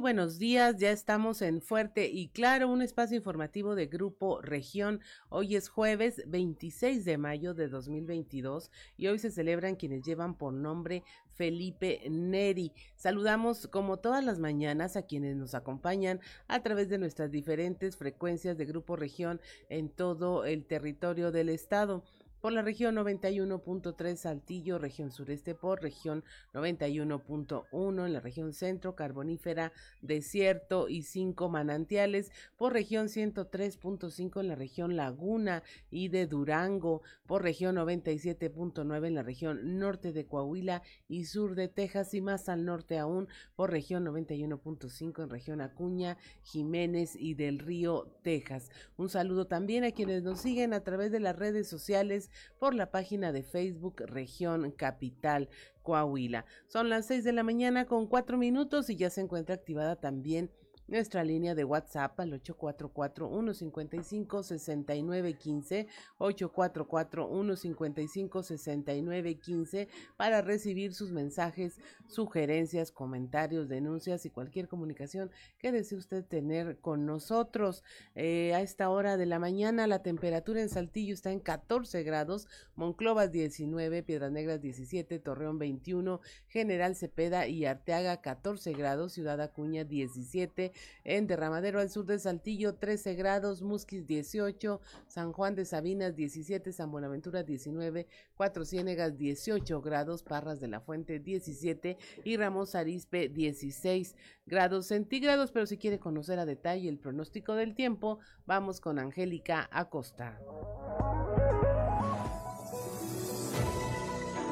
Buenos días, ya estamos en Fuerte y Claro, un espacio informativo de Grupo Región. Hoy es jueves 26 de mayo de 2022 y hoy se celebran quienes llevan por nombre Felipe Neri. Saludamos como todas las mañanas a quienes nos acompañan a través de nuestras diferentes frecuencias de Grupo Región en todo el territorio del estado por la región 91.3 Saltillo, región sureste por región 91.1 en la región centro, carbonífera, desierto y cinco manantiales, por región 103.5 en la región Laguna y de Durango, por región 97.9 en la región norte de Coahuila y sur de Texas y más al norte aún, por región 91.5 en región Acuña, Jiménez y del Río, Texas. Un saludo también a quienes nos siguen a través de las redes sociales por la página de Facebook Región Capital Coahuila. Son las 6 de la mañana con 4 minutos y ya se encuentra activada también nuestra línea de WhatsApp al 844-155-6915, 844-155-6915 para recibir sus mensajes, sugerencias, comentarios, denuncias y cualquier comunicación que desee usted tener con nosotros. Eh, a esta hora de la mañana la temperatura en Saltillo está en 14 grados, Monclova 19, Piedras Negras 17, Torreón 21, General Cepeda y Arteaga 14 grados, Ciudad Acuña 17, en Derramadero al sur de Saltillo 13 grados, Musquis 18, San Juan de Sabinas 17, San Buenaventura 19, Cuatro Ciénegas 18 grados, Parras de la Fuente 17 y Ramos Arispe 16 grados centígrados, pero si quiere conocer a detalle el pronóstico del tiempo, vamos con Angélica Acosta.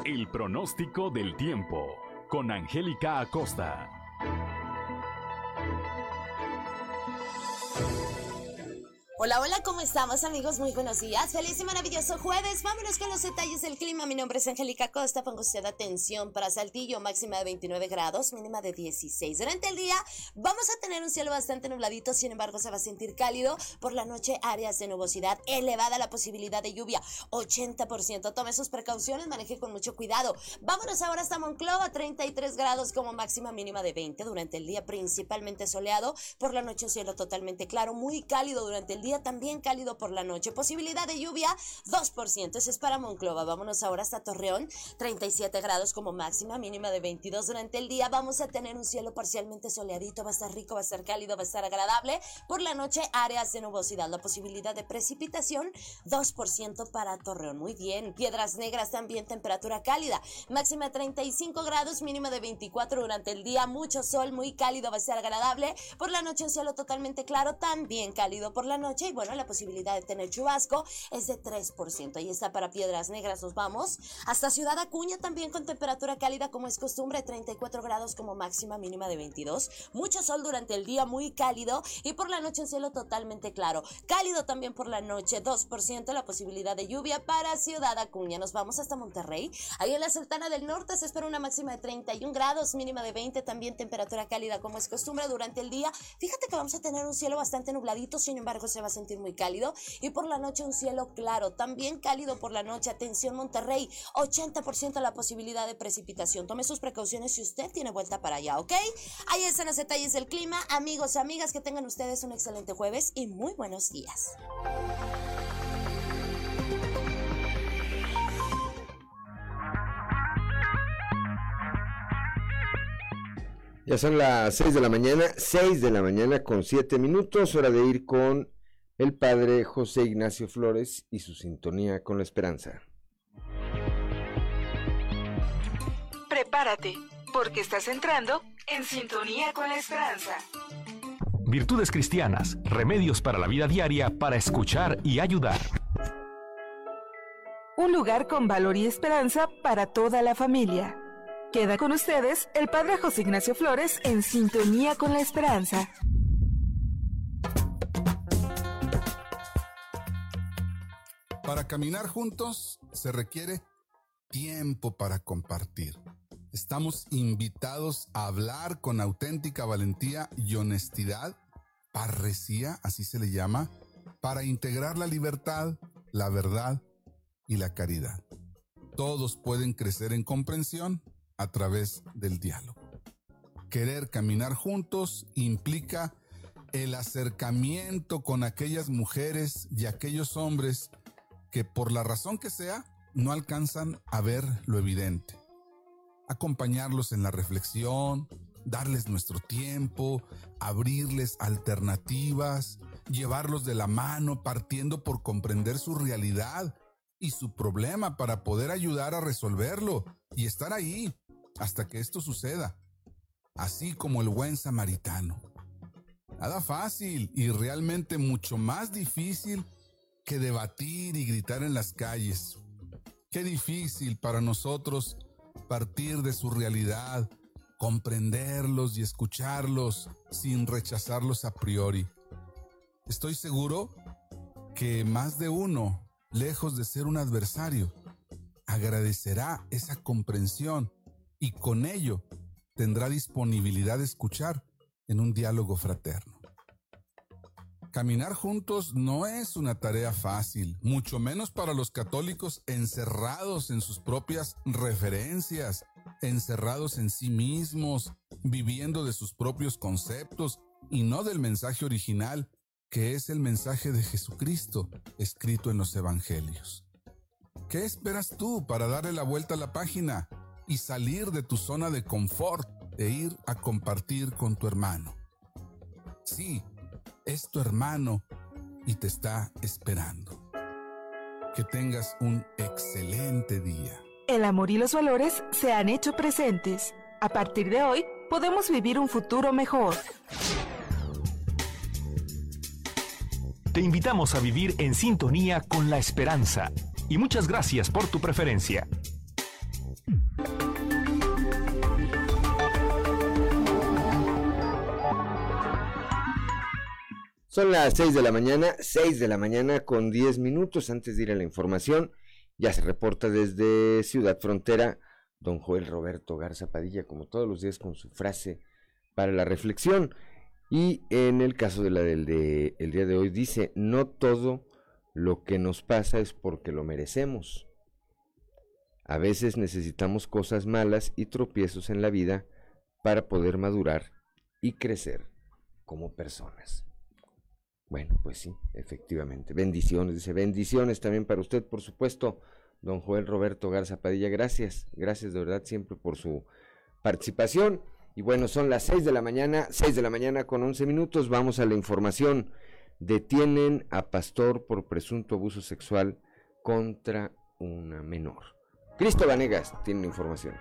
El pronóstico del tiempo con Angélica Acosta. Hola, hola, ¿cómo estamos amigos? Muy buenos días. Feliz y maravilloso jueves. Vámonos con los detalles del clima. Mi nombre es Angélica Costa. Pongo usted atención para Saltillo, máxima de 29 grados, mínima de 16. Durante el día vamos a tener un cielo bastante nubladito, sin embargo se va a sentir cálido. Por la noche áreas de nubosidad, elevada la posibilidad de lluvia, 80%. Tome sus precauciones, maneje con mucho cuidado. Vámonos ahora hasta Monclova, 33 grados como máxima mínima de 20. Durante el día principalmente soleado, por la noche un cielo totalmente claro, muy cálido durante el día también cálido por la noche. Posibilidad de lluvia 2%. Ese es para Monclova. Vámonos ahora hasta Torreón. 37 grados como máxima, mínima de 22 durante el día. Vamos a tener un cielo parcialmente soleadito. Va a estar rico, va a estar cálido, va a estar agradable. Por la noche áreas de nubosidad. La posibilidad de precipitación 2% para Torreón. Muy bien. Piedras Negras también temperatura cálida. Máxima de 35 grados, mínima de 24 durante el día. Mucho sol, muy cálido, va a ser agradable. Por la noche un cielo totalmente claro, también cálido por la noche y bueno, la posibilidad de tener chubasco es de 3%. Ahí está para Piedras Negras, nos vamos. Hasta Ciudad Acuña también con temperatura cálida como es costumbre, 34 grados como máxima mínima de 22. Mucho sol durante el día, muy cálido y por la noche en cielo totalmente claro. Cálido también por la noche, 2% la posibilidad de lluvia para Ciudad Acuña. Nos vamos hasta Monterrey. Ahí en la Sultana del Norte se espera una máxima de 31 grados, mínima de 20, también temperatura cálida como es costumbre durante el día. Fíjate que vamos a tener un cielo bastante nubladito, sin embargo se va sentir muy cálido. Y por la noche un cielo claro, también cálido por la noche. Atención Monterrey, 80% la posibilidad de precipitación. Tome sus precauciones si usted tiene vuelta para allá, ¿ok? Ahí están los detalles del clima. Amigos, amigas, que tengan ustedes un excelente jueves y muy buenos días. Ya son las 6 de la mañana, 6 de la mañana con 7 minutos, hora de ir con el padre José Ignacio Flores y su sintonía con la esperanza. Prepárate, porque estás entrando en sintonía con la esperanza. Virtudes cristianas, remedios para la vida diaria para escuchar y ayudar. Un lugar con valor y esperanza para toda la familia. Queda con ustedes el Padre José Ignacio Flores en sintonía con la esperanza. Para caminar juntos se requiere tiempo para compartir. Estamos invitados a hablar con auténtica valentía y honestidad, parresía, así se le llama, para integrar la libertad, la verdad y la caridad. Todos pueden crecer en comprensión a través del diálogo. Querer caminar juntos implica el acercamiento con aquellas mujeres y aquellos hombres que por la razón que sea no alcanzan a ver lo evidente. Acompañarlos en la reflexión, darles nuestro tiempo, abrirles alternativas, llevarlos de la mano partiendo por comprender su realidad y su problema para poder ayudar a resolverlo y estar ahí hasta que esto suceda, así como el buen samaritano. Nada fácil y realmente mucho más difícil que debatir y gritar en las calles. Qué difícil para nosotros partir de su realidad, comprenderlos y escucharlos sin rechazarlos a priori. Estoy seguro que más de uno, lejos de ser un adversario, agradecerá esa comprensión y con ello tendrá disponibilidad de escuchar en un diálogo fraterno. Caminar juntos no es una tarea fácil, mucho menos para los católicos encerrados en sus propias referencias, encerrados en sí mismos, viviendo de sus propios conceptos y no del mensaje original, que es el mensaje de Jesucristo escrito en los Evangelios. ¿Qué esperas tú para darle la vuelta a la página y salir de tu zona de confort e ir a compartir con tu hermano? Sí, es tu hermano y te está esperando. Que tengas un excelente día. El amor y los valores se han hecho presentes. A partir de hoy, podemos vivir un futuro mejor. Te invitamos a vivir en sintonía con la esperanza y muchas gracias por tu preferencia. Son las 6 de la mañana, 6 de la mañana con 10 minutos antes de ir a la información. Ya se reporta desde Ciudad Frontera don Joel Roberto Garza Padilla, como todos los días con su frase para la reflexión. Y en el caso de la del de, el día de hoy dice, no todo lo que nos pasa es porque lo merecemos. A veces necesitamos cosas malas y tropiezos en la vida para poder madurar y crecer como personas. Bueno, pues sí, efectivamente. Bendiciones, dice, bendiciones también para usted, por supuesto, don Joel Roberto Garza Padilla. Gracias, gracias de verdad siempre por su participación. Y bueno, son las seis de la mañana, seis de la mañana con once minutos. Vamos a la información. Detienen a pastor por presunto abuso sexual contra una menor. Cristo Vanegas tiene la información.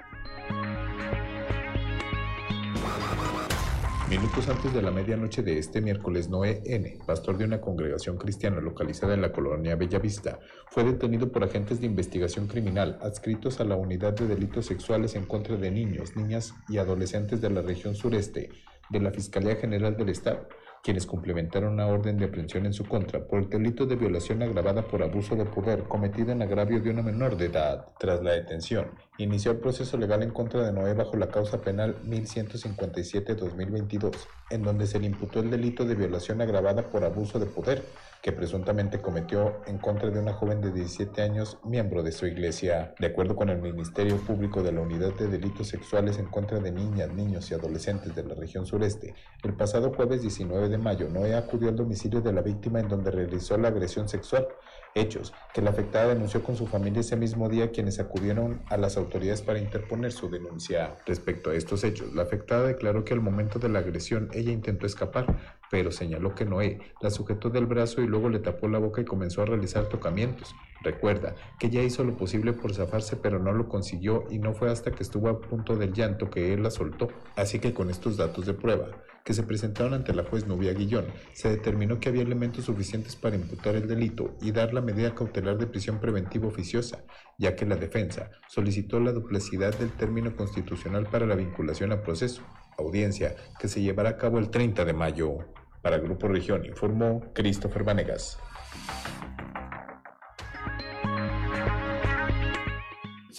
Minutos antes de la medianoche de este miércoles, Noé N., pastor de una congregación cristiana localizada en la colonia Bellavista, fue detenido por agentes de investigación criminal adscritos a la Unidad de Delitos Sexuales en contra de niños, niñas y adolescentes de la región sureste de la Fiscalía General del Estado quienes complementaron una orden de aprehensión en su contra por el delito de violación agravada por abuso de poder cometido en agravio de una menor de edad. Tras la detención, inició el proceso legal en contra de Noé bajo la causa penal 1157-2022, en donde se le imputó el delito de violación agravada por abuso de poder que presuntamente cometió en contra de una joven de 17 años miembro de su iglesia. De acuerdo con el Ministerio Público de la Unidad de Delitos Sexuales en contra de niñas, niños y adolescentes de la región sureste, el pasado jueves 19 de mayo, Noé acudió al domicilio de la víctima en donde realizó la agresión sexual hechos que la afectada denunció con su familia ese mismo día quienes acudieron a las autoridades para interponer su denuncia. Respecto a estos hechos, la afectada declaró que al momento de la agresión ella intentó escapar, pero señaló que Noé la sujetó del brazo y luego le tapó la boca y comenzó a realizar tocamientos. Recuerda que ya hizo lo posible por zafarse pero no lo consiguió y no fue hasta que estuvo a punto del llanto que él la soltó. Así que con estos datos de prueba que se presentaron ante la juez Nubia Guillón, se determinó que había elementos suficientes para imputar el delito y dar la medida cautelar de prisión preventiva oficiosa, ya que la defensa solicitó la duplicidad del término constitucional para la vinculación a proceso, audiencia que se llevará a cabo el 30 de mayo. Para Grupo Región informó Christopher Vanegas.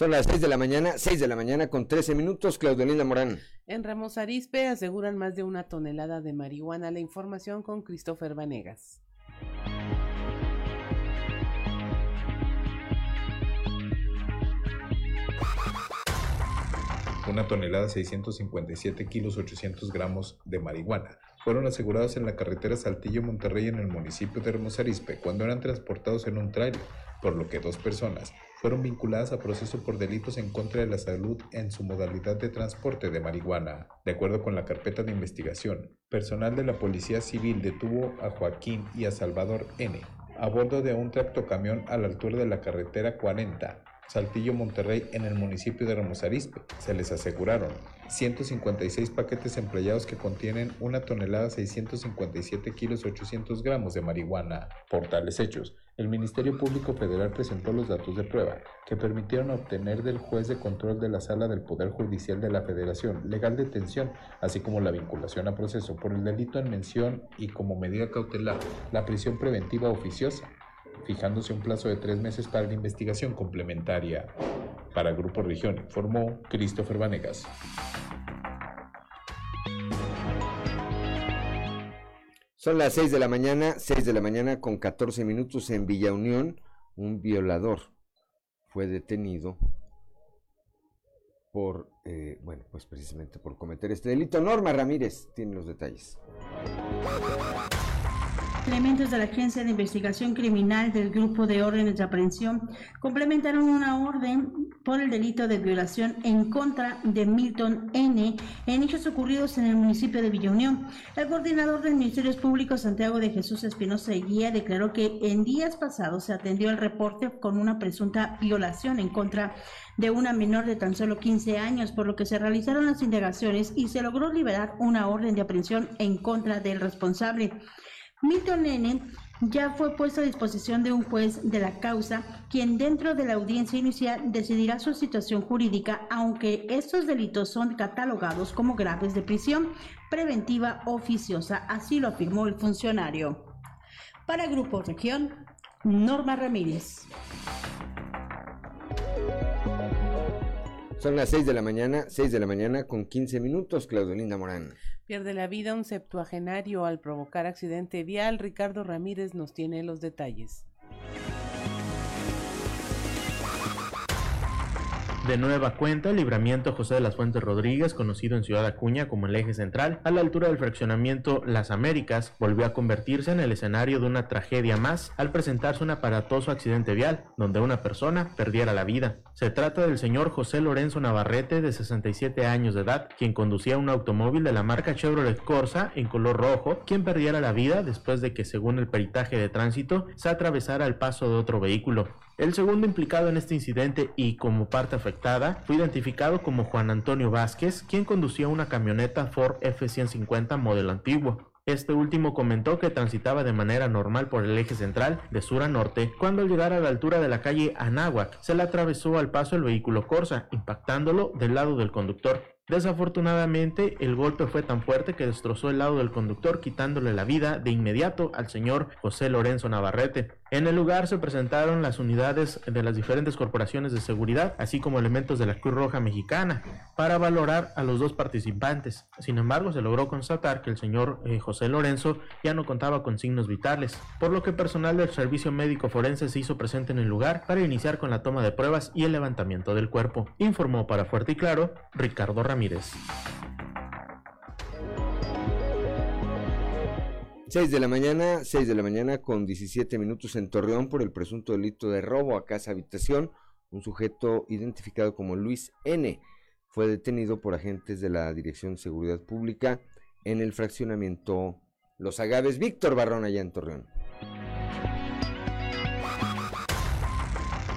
Son las 6 de la mañana, 6 de la mañana con 13 minutos, Claudelina Morán. En Ramos Arispe aseguran más de una tonelada de marihuana. La información con Christopher Vanegas. Una tonelada 657 kilos 800 gramos de marihuana fueron asegurados en la carretera Saltillo Monterrey en el municipio de Hermosa Arispe cuando eran transportados en un trailer, por lo que dos personas fueron vinculadas a proceso por delitos en contra de la salud en su modalidad de transporte de marihuana. De acuerdo con la carpeta de investigación, personal de la Policía Civil detuvo a Joaquín y a Salvador N. a bordo de un tractocamión a la altura de la carretera 40 Saltillo Monterrey en el municipio de Ramos Arizpe. Se les aseguraron 156 paquetes empleados que contienen una tonelada 657 kilos 800 gramos de marihuana. Por tales hechos, el Ministerio Público Federal presentó los datos de prueba que permitieron obtener del juez de control de la Sala del Poder Judicial de la Federación legal detención, así como la vinculación a proceso por el delito en mención y como medida cautelar la prisión preventiva oficiosa fijándose un plazo de tres meses para la investigación complementaria. Para Grupo Región informó Christopher Vanegas. Son las 6 de la mañana, 6 de la mañana con 14 minutos en Villa Unión. Un violador fue detenido por, eh, bueno, pues precisamente por cometer este delito. Norma Ramírez tiene los detalles. Elementos de la Agencia de Investigación Criminal del Grupo de Órdenes de Aprehensión complementaron una orden por el delito de violación en contra de Milton N. en hechos ocurridos en el municipio de Villa Unión. El coordinador del Ministerios Públicos, Santiago de Jesús Espinosa Guía, declaró que en días pasados se atendió el reporte con una presunta violación en contra de una menor de tan solo 15 años, por lo que se realizaron las indagaciones y se logró liberar una orden de aprehensión en contra del responsable. Milton N. ya fue puesto a disposición de un juez de la causa, quien dentro de la audiencia inicial decidirá su situación jurídica, aunque estos delitos son catalogados como graves de prisión preventiva oficiosa, así lo afirmó el funcionario. Para Grupo Región, Norma Ramírez. Son las 6 de la mañana, 6 de la mañana con 15 minutos, Claudelinda Morán. Pierde la vida un septuagenario al provocar accidente vial. Ricardo Ramírez nos tiene los detalles. De nueva cuenta, el libramiento José de las Fuentes Rodríguez, conocido en Ciudad Acuña como el eje central, a la altura del fraccionamiento Las Américas, volvió a convertirse en el escenario de una tragedia más al presentarse un aparatoso accidente vial, donde una persona perdiera la vida. Se trata del señor José Lorenzo Navarrete, de 67 años de edad, quien conducía un automóvil de la marca Chevrolet Corsa en color rojo, quien perdiera la vida después de que, según el peritaje de tránsito, se atravesara el paso de otro vehículo. El segundo implicado en este incidente y como parte afectada fue identificado como Juan Antonio Vázquez, quien conducía una camioneta Ford F-150 modelo antiguo. Este último comentó que transitaba de manera normal por el eje central de sur a norte cuando al llegar a la altura de la calle Anáhuac se le atravesó al paso el vehículo Corsa, impactándolo del lado del conductor. Desafortunadamente, el golpe fue tan fuerte que destrozó el lado del conductor, quitándole la vida de inmediato al señor José Lorenzo Navarrete. En el lugar se presentaron las unidades de las diferentes corporaciones de seguridad, así como elementos de la Cruz Roja Mexicana, para valorar a los dos participantes. Sin embargo, se logró constatar que el señor eh, José Lorenzo ya no contaba con signos vitales, por lo que personal del Servicio Médico Forense se hizo presente en el lugar para iniciar con la toma de pruebas y el levantamiento del cuerpo. Informó para Fuerte y Claro Ricardo Ramírez. 6 de la mañana, 6 de la mañana con 17 minutos en Torreón por el presunto delito de robo a casa habitación. Un sujeto identificado como Luis N. fue detenido por agentes de la Dirección de Seguridad Pública en el fraccionamiento Los Agaves. Víctor Barrón allá en Torreón.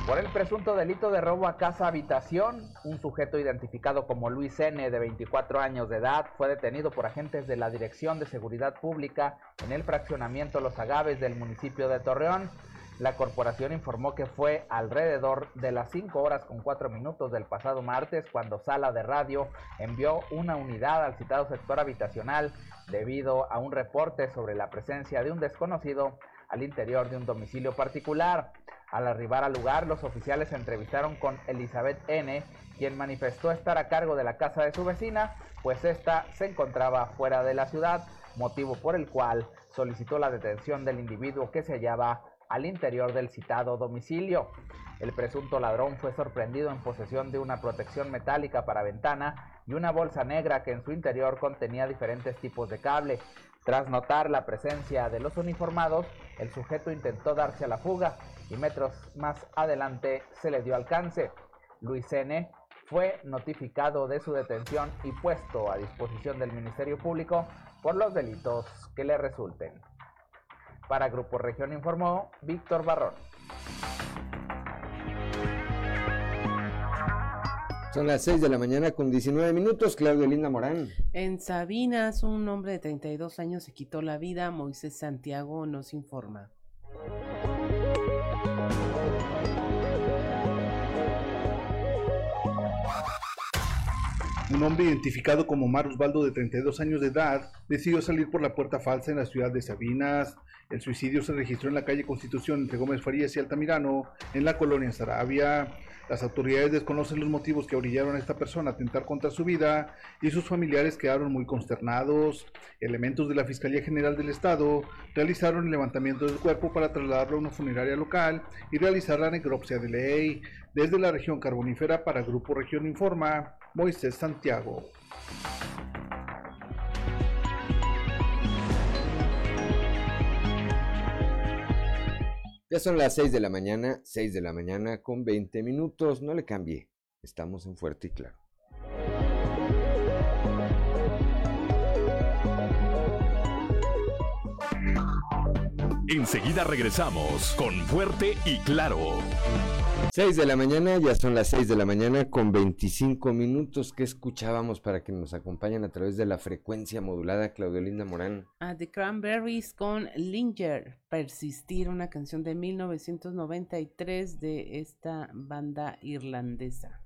Por el presunto delito de robo a casa habitación, un sujeto identificado como Luis N. de 24 años de edad fue detenido por agentes de la Dirección de Seguridad Pública en el fraccionamiento Los Agaves del municipio de Torreón. La corporación informó que fue alrededor de las 5 horas con 4 minutos del pasado martes cuando Sala de Radio envió una unidad al citado sector habitacional debido a un reporte sobre la presencia de un desconocido al interior de un domicilio particular. Al arribar al lugar, los oficiales se entrevistaron con Elizabeth N., quien manifestó estar a cargo de la casa de su vecina, pues ésta se encontraba fuera de la ciudad, motivo por el cual solicitó la detención del individuo que se hallaba al interior del citado domicilio. El presunto ladrón fue sorprendido en posesión de una protección metálica para ventana y una bolsa negra que en su interior contenía diferentes tipos de cable. Tras notar la presencia de los uniformados, el sujeto intentó darse a la fuga y metros más adelante se le dio alcance. Luis N. fue notificado de su detención y puesto a disposición del Ministerio Público por los delitos que le resulten. Para Grupo Región informó Víctor Barrón. Son las 6 de la mañana con 19 minutos, Claudio Linda Morán. En Sabinas, un hombre de 32 años se quitó la vida. Moisés Santiago nos informa. Un hombre identificado como Mar Osvaldo de 32 años de edad decidió salir por la puerta falsa en la ciudad de Sabinas. El suicidio se registró en la calle Constitución entre Gómez Farías y Altamirano, en la colonia Sarabia. Las autoridades desconocen los motivos que orillaron a esta persona a atentar contra su vida y sus familiares quedaron muy consternados. Elementos de la Fiscalía General del Estado realizaron el levantamiento del cuerpo para trasladarlo a una funeraria local y realizar la necropsia de ley. Desde la región carbonífera para Grupo Región Informa, Moisés Santiago. Ya son las 6 de la mañana, 6 de la mañana con 20 minutos. No le cambie. Estamos en Fuerte y Claro. Enseguida regresamos con Fuerte y Claro. 6 de la mañana, ya son las 6 de la mañana con 25 minutos que escuchábamos para que nos acompañen a través de la frecuencia modulada Claudio Linda Morán. A The Cranberries con Linger, Persistir, una canción de 1993 de esta banda irlandesa.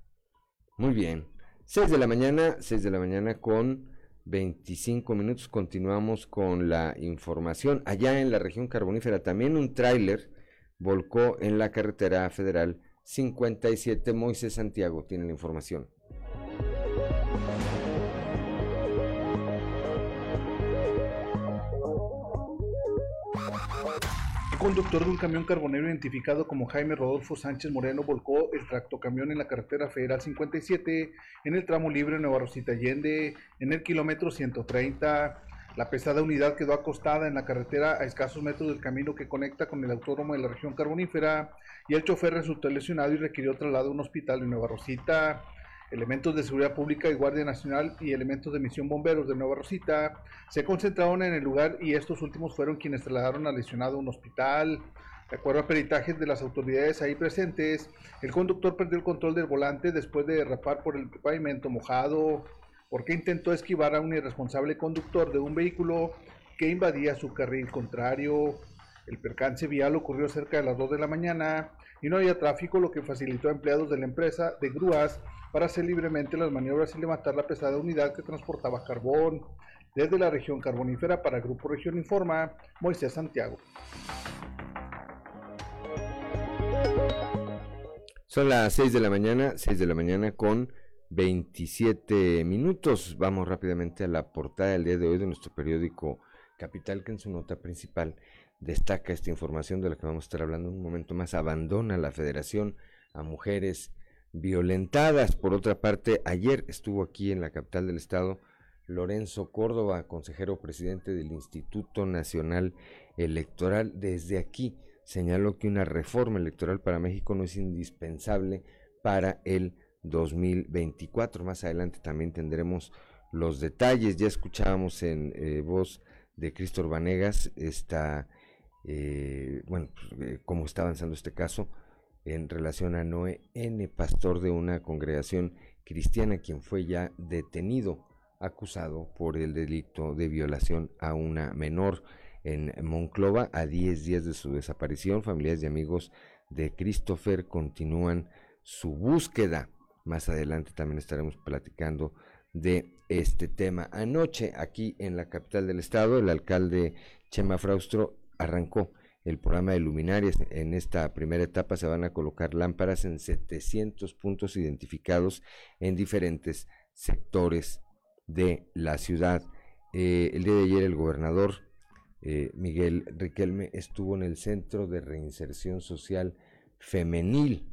Muy bien, 6 de la mañana, 6 de la mañana con 25 minutos, continuamos con la información. Allá en la región carbonífera también un tráiler volcó en la carretera federal 57. Moisés Santiago tiene la información. Conductor de un camión carbonero identificado como Jaime Rodolfo Sánchez Moreno volcó el tractocamión en la carretera federal 57 en el tramo libre Nueva Rosita Allende en el kilómetro 130. La pesada unidad quedó acostada en la carretera a escasos metros del camino que conecta con el autónomo de la región carbonífera y el chofer resultó lesionado y requirió traslado a un hospital en Nueva Rosita. Elementos de seguridad pública y Guardia Nacional y elementos de misión bomberos de Nueva Rosita se concentraron en el lugar y estos últimos fueron quienes trasladaron al lesionado a un hospital. De acuerdo a peritajes de las autoridades ahí presentes, el conductor perdió el control del volante después de derrapar por el pavimento mojado porque intentó esquivar a un irresponsable conductor de un vehículo que invadía su carril contrario. El percance vial ocurrió cerca de las 2 de la mañana y no había tráfico, lo que facilitó a empleados de la empresa de grúas para hacer libremente las maniobras y levantar la pesada unidad que transportaba carbón. Desde la región carbonífera para Grupo Región Informa, Moisés Santiago. Son las 6 de la mañana, 6 de la mañana con 27 minutos. Vamos rápidamente a la portada del día de hoy de nuestro periódico Capital, que en su nota principal destaca esta información de la que vamos a estar hablando un momento más. Abandona la federación a mujeres violentadas. Por otra parte, ayer estuvo aquí en la capital del estado Lorenzo Córdoba, consejero presidente del Instituto Nacional Electoral. Desde aquí señaló que una reforma electoral para México no es indispensable para el 2024. Más adelante también tendremos los detalles. Ya escuchábamos en eh, voz de Cristóbal Vanegas esta, eh, bueno, pues, eh, cómo está avanzando este caso. en relación a Noé N., pastor de una congregación cristiana, quien fue ya detenido, acusado por el delito de violación a una menor en Monclova. A 10 días de su desaparición, familiares y amigos de Christopher continúan su búsqueda. Más adelante también estaremos platicando de este tema. Anoche, aquí en la capital del estado, el alcalde Chema Fraustro arrancó el programa de luminarias. En esta primera etapa se van a colocar lámparas en 700 puntos identificados en diferentes sectores de la ciudad. Eh, el día de ayer el gobernador eh, Miguel Riquelme estuvo en el Centro de Reinserción Social Femenil.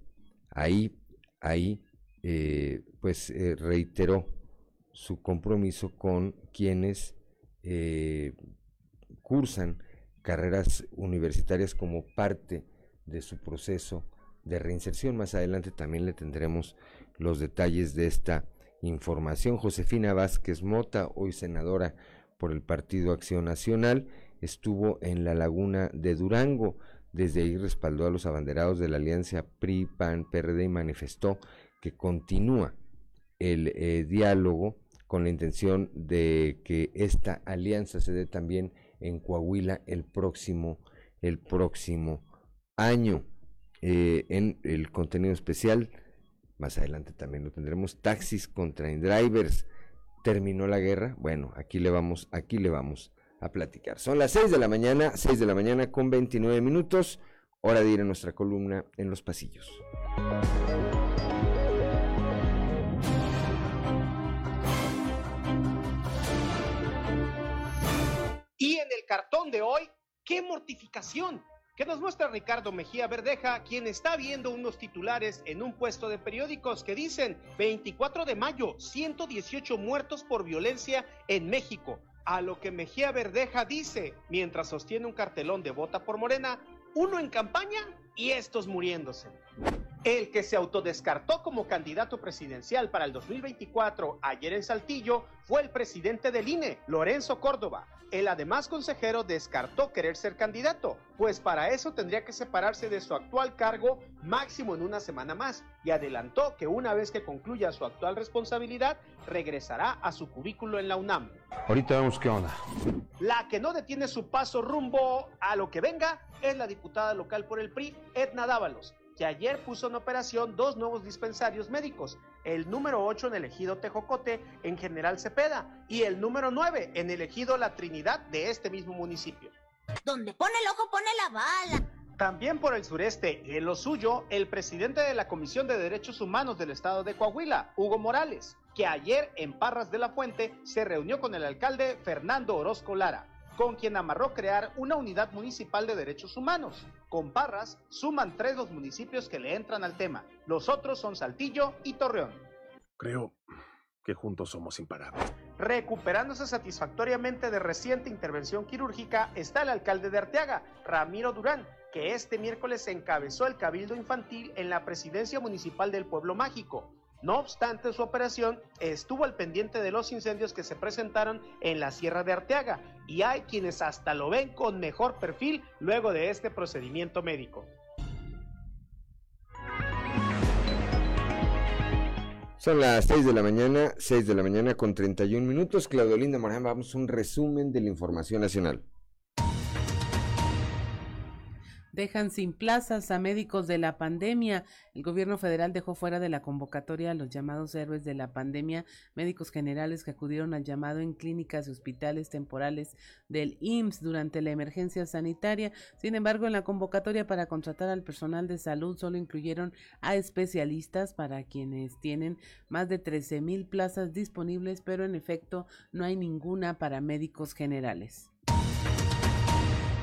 Ahí, ahí, eh, pues reiteró su compromiso con quienes cursan carreras universitarias como parte de su proceso de reinserción. Más adelante también le tendremos los detalles de esta información. Josefina Vázquez Mota, hoy senadora por el Partido Acción Nacional, estuvo en la laguna de Durango. Desde ahí respaldó a los abanderados de la alianza PRI-PAN-PRD y manifestó que continúa el eh, diálogo con la intención de que esta alianza se dé también en Coahuila el próximo, el próximo año. Eh, en el contenido especial, más adelante también lo tendremos, taxis contra drivers. ¿Terminó la guerra? Bueno, aquí le vamos, aquí le vamos a platicar. Son las 6 de la mañana, 6 de la mañana con 29 minutos, hora de ir a nuestra columna en los pasillos. Cartón de hoy, ¡qué mortificación! Que nos muestra Ricardo Mejía Verdeja, quien está viendo unos titulares en un puesto de periódicos que dicen 24 de mayo, 118 muertos por violencia en México. A lo que Mejía Verdeja dice, mientras sostiene un cartelón de vota por Morena, uno en campaña y estos muriéndose. El que se autodescartó como candidato presidencial para el 2024 ayer en Saltillo fue el presidente del INE, Lorenzo Córdoba. El además consejero descartó querer ser candidato, pues para eso tendría que separarse de su actual cargo máximo en una semana más y adelantó que una vez que concluya su actual responsabilidad regresará a su cubículo en la UNAM. Ahorita vemos qué onda. La que no detiene su paso rumbo a lo que venga es la diputada local por el PRI, Edna Dávalos, que ayer puso en operación dos nuevos dispensarios médicos, el número 8 en el ejido Tejocote en General Cepeda y el número 9 en el ejido La Trinidad de este mismo municipio. Donde pone el ojo pone la bala. También por el sureste, en lo suyo, el presidente de la Comisión de Derechos Humanos del Estado de Coahuila, Hugo Morales, que ayer en Parras de la Fuente se reunió con el alcalde Fernando Orozco Lara con quien amarró crear una unidad municipal de derechos humanos. Con Parras suman tres los municipios que le entran al tema. Los otros son Saltillo y Torreón. Creo que juntos somos imparables. Recuperándose satisfactoriamente de reciente intervención quirúrgica está el alcalde de Arteaga, Ramiro Durán, que este miércoles encabezó el cabildo infantil en la presidencia municipal del Pueblo Mágico. No obstante su operación, estuvo al pendiente de los incendios que se presentaron en la Sierra de Arteaga y hay quienes hasta lo ven con mejor perfil luego de este procedimiento médico. Son las 6 de la mañana, 6 de la mañana con 31 minutos. Claudio Linda Morán, vamos a un resumen de la información nacional. Dejan sin plazas a médicos de la pandemia. El gobierno federal dejó fuera de la convocatoria a los llamados héroes de la pandemia, médicos generales que acudieron al llamado en clínicas y hospitales temporales del IMSS durante la emergencia sanitaria. Sin embargo, en la convocatoria para contratar al personal de salud solo incluyeron a especialistas para quienes tienen más de 13 mil plazas disponibles, pero en efecto no hay ninguna para médicos generales.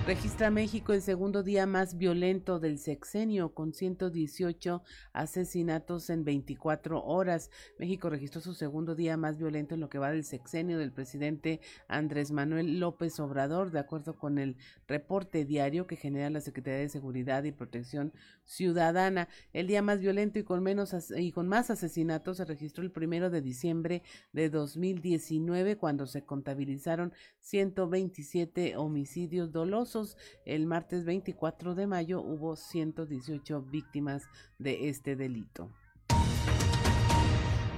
Registra México el segundo día más violento del sexenio, con 118 asesinatos en 24 horas. México registró su segundo día más violento en lo que va del sexenio del presidente Andrés Manuel López Obrador, de acuerdo con el reporte diario que genera la Secretaría de Seguridad y Protección Ciudadana. El día más violento y con menos y con más asesinatos se registró el primero de diciembre de 2019, cuando se contabilizaron 127 homicidios dolosos El martes 24 de mayo hubo 118 víctimas de este delito.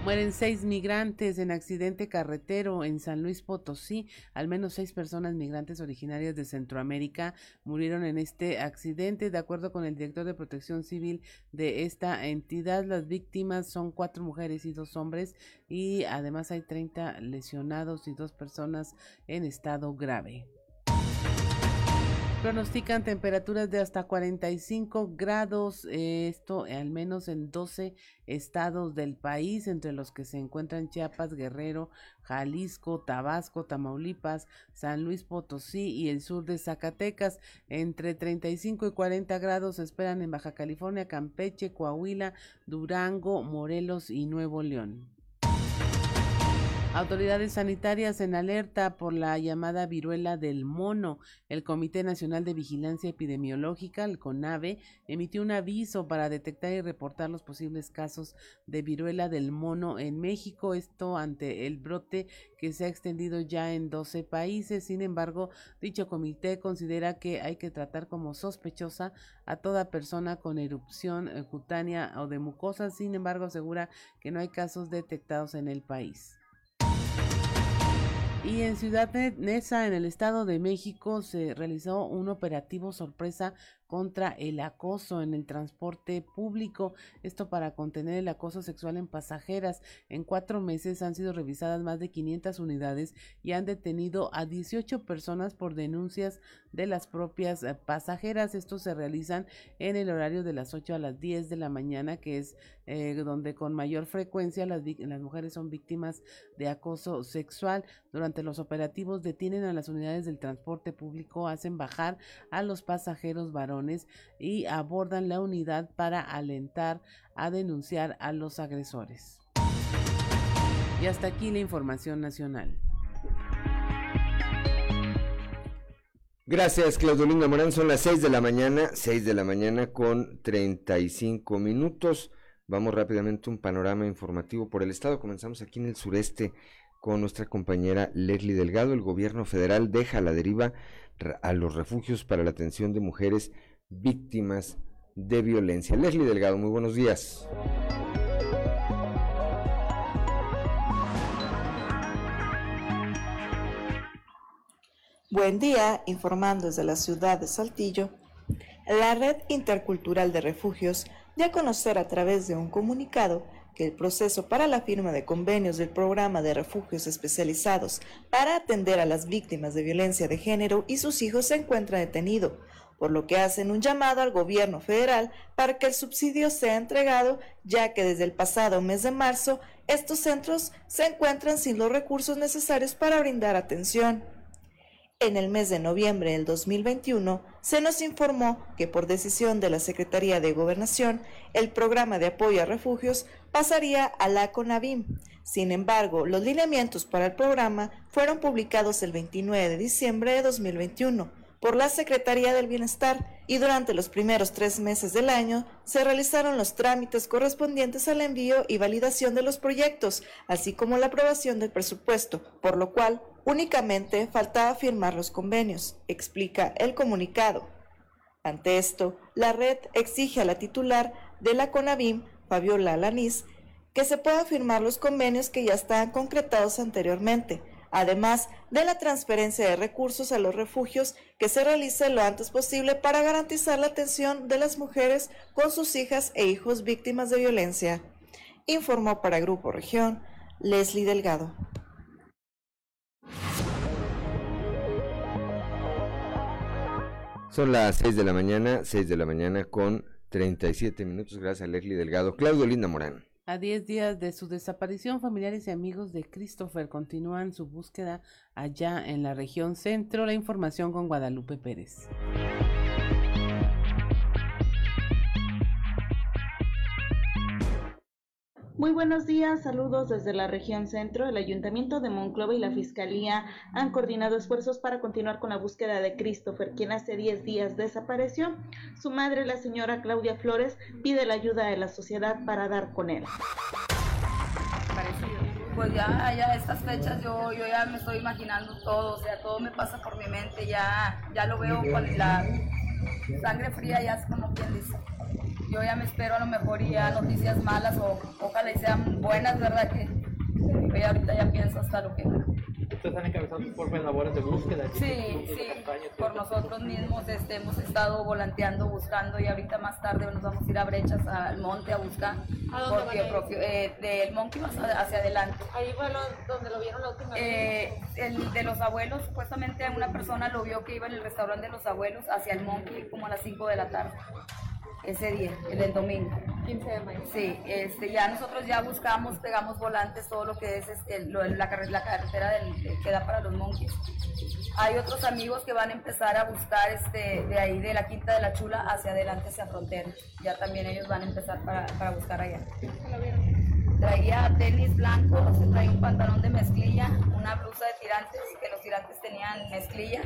Mueren seis migrantes en accidente carretero en San Luis Potosí. Al menos seis personas migrantes originarias de Centroamérica murieron en este accidente. De acuerdo con el director de protección civil de esta entidad, las víctimas son cuatro mujeres y dos hombres y además hay 30 lesionados y dos personas en estado grave. Pronostican temperaturas de hasta 45 grados, eh, esto al menos en 12 estados del país, entre los que se encuentran Chiapas, Guerrero, Jalisco, Tabasco, Tamaulipas, San Luis Potosí y el sur de Zacatecas. Entre 35 y 40 grados se esperan en Baja California, Campeche, Coahuila, Durango, Morelos y Nuevo León. Autoridades sanitarias en alerta por la llamada viruela del mono. El Comité Nacional de Vigilancia Epidemiológica, el CONAVE, emitió un aviso para detectar y reportar los posibles casos de viruela del mono en México. Esto ante el brote que se ha extendido ya en 12 países. Sin embargo, dicho comité considera que hay que tratar como sospechosa a toda persona con erupción eh, cutánea o de mucosa. Sin embargo, asegura que no hay casos detectados en el país. Y en Ciudad Neza, en el Estado de México, se realizó un operativo sorpresa contra el acoso en el transporte público, esto para contener el acoso sexual en pasajeras. En cuatro meses han sido revisadas más de 500 unidades y han detenido a 18 personas por denuncias de las propias eh, pasajeras. Estos se realizan en el horario de las 8 a las 10 de la mañana, que es eh, donde con mayor frecuencia las, las mujeres son víctimas de acoso sexual. Durante los operativos detienen a las unidades del transporte público, hacen bajar a los pasajeros varones y abordan la unidad para alentar a denunciar a los agresores. Y hasta aquí la información nacional. Gracias, Claudio Morán. Son las 6 de la mañana, 6 de la mañana con 35 minutos. Vamos rápidamente a un panorama informativo por el estado. Comenzamos aquí en el sureste con nuestra compañera Leslie Delgado. El gobierno federal deja a la deriva a los refugios para la atención de mujeres víctimas de violencia. Leslie Delgado, muy buenos días. Buen día, informando desde la ciudad de Saltillo. La Red Intercultural de Refugios dio a conocer a través de un comunicado que el proceso para la firma de convenios del programa de refugios especializados para atender a las víctimas de violencia de género y sus hijos se encuentra detenido, por lo que hacen un llamado al gobierno federal para que el subsidio sea entregado, ya que desde el pasado mes de marzo estos centros se encuentran sin los recursos necesarios para brindar atención. En el mes de noviembre del 2021 se nos informó que por decisión de la Secretaría de Gobernación, el programa de apoyo a refugios pasaría a la CONAVIM. Sin embargo, los lineamientos para el programa fueron publicados el 29 de diciembre de 2021 por la Secretaría del Bienestar y durante los primeros tres meses del año se realizaron los trámites correspondientes al envío y validación de los proyectos, así como la aprobación del presupuesto, por lo cual únicamente faltaba firmar los convenios, explica el comunicado. Ante esto, la red exige a la titular de la CONAVIM, Fabiola Alanís, que se puedan firmar los convenios que ya estaban concretados anteriormente, además de la transferencia de recursos a los refugios que se realice lo antes posible para garantizar la atención de las mujeres con sus hijas e hijos víctimas de violencia. Informó para Grupo Región Leslie Delgado. Son las 6 de la mañana, 6 de la mañana con 37 minutos. Gracias a Leslie Delgado. Claudio Linda Morán. A 10 días de su desaparición, familiares y amigos de Christopher continúan su búsqueda allá en la región centro. La información con Guadalupe Pérez. Muy buenos días, saludos desde la región centro. El Ayuntamiento de Monclova y la Fiscalía han coordinado esfuerzos para continuar con la búsqueda de Christopher, quien hace 10 días desapareció. Su madre, la señora Claudia Flores, pide la ayuda de la sociedad para dar con él. pues ya, ya estas fechas yo, yo ya me estoy imaginando todo, o sea, todo me pasa por mi mente, ya, ya lo veo con la sangre fría, ya es como quien dice. Yo ya me espero a lo mejor ya noticias malas o ojalá y sean buenas, ¿verdad? Que, que ahorita ya pienso hasta lo que ustedes han encabezado por labores de búsqueda. Sí, sí, por nosotros mismos este, hemos estado volanteando, buscando y ahorita más tarde nos vamos a ir a brechas al monte a buscar. ¿A dónde porque propio, eh, del Monkey más hacia adelante. Ahí fue donde lo vieron la última eh, El de los abuelos, supuestamente una persona lo vio que iba en el restaurante de los abuelos hacia el Monkey como a las 5 de la tarde ese día, el del domingo. 15 de mayo. Sí, este, ya nosotros ya buscamos, pegamos volantes, todo lo que es este, lo, la, la, carretera del, que da para los monkeys. Hay otros amigos que van a empezar a buscar este, de ahí, de la Quinta de la Chula, hacia adelante, hacia frontera. Ya también ellos van a empezar para, para buscar allá. Traía tenis blanco, traía un pantalón de mezclilla, una blusa de tirantes, que los tirantes tenían mezclilla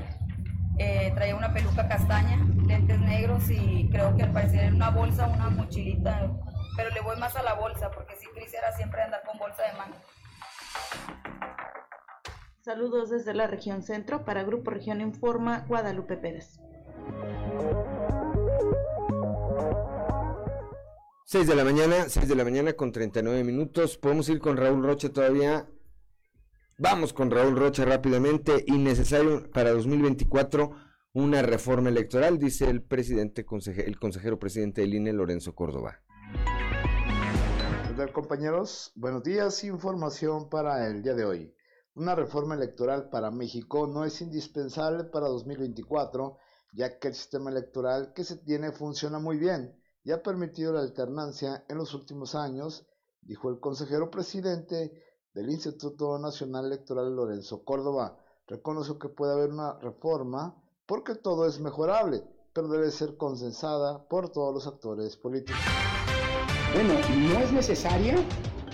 eh, traía una peluca castaña, lentes negros y creo que al parecer en una bolsa, una mochilita, pero le voy más a la bolsa porque si Cris era siempre andar con bolsa de mano. Saludos desde la región centro para Grupo Región Informa Guadalupe Pérez. 6 de la mañana, 6 de la mañana con 39 minutos. Podemos ir con Raúl Rocha todavía Vamos con Raúl Rocha rápidamente. Innecesario para 2024 una reforma electoral, dice el presidente, el consejero presidente del INE, Lorenzo Córdoba. ¿Qué tal, compañeros? Buenos días. Información para el día de hoy. Una reforma electoral para México no es indispensable para 2024, ya que el sistema electoral que se tiene funciona muy bien y ha permitido la alternancia en los últimos años, dijo el consejero presidente del Instituto Nacional Electoral Lorenzo Córdoba. Reconoció que puede haber una reforma porque todo es mejorable, pero debe ser consensada por todos los actores políticos. Bueno, no es necesaria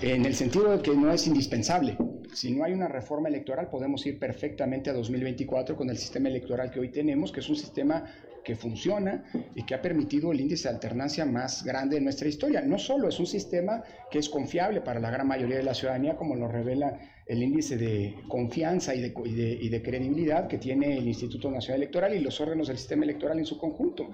en el sentido de que no es indispensable. Si no hay una reforma electoral, podemos ir perfectamente a 2024 con el sistema electoral que hoy tenemos, que es un sistema que funciona y que ha permitido el índice de alternancia más grande de nuestra historia. No solo es un sistema que es confiable para la gran mayoría de la ciudadanía, como lo revela el índice de confianza y de, y de, credibilidad que tiene el Instituto Nacional Electoral y los órganos del sistema electoral en su conjunto.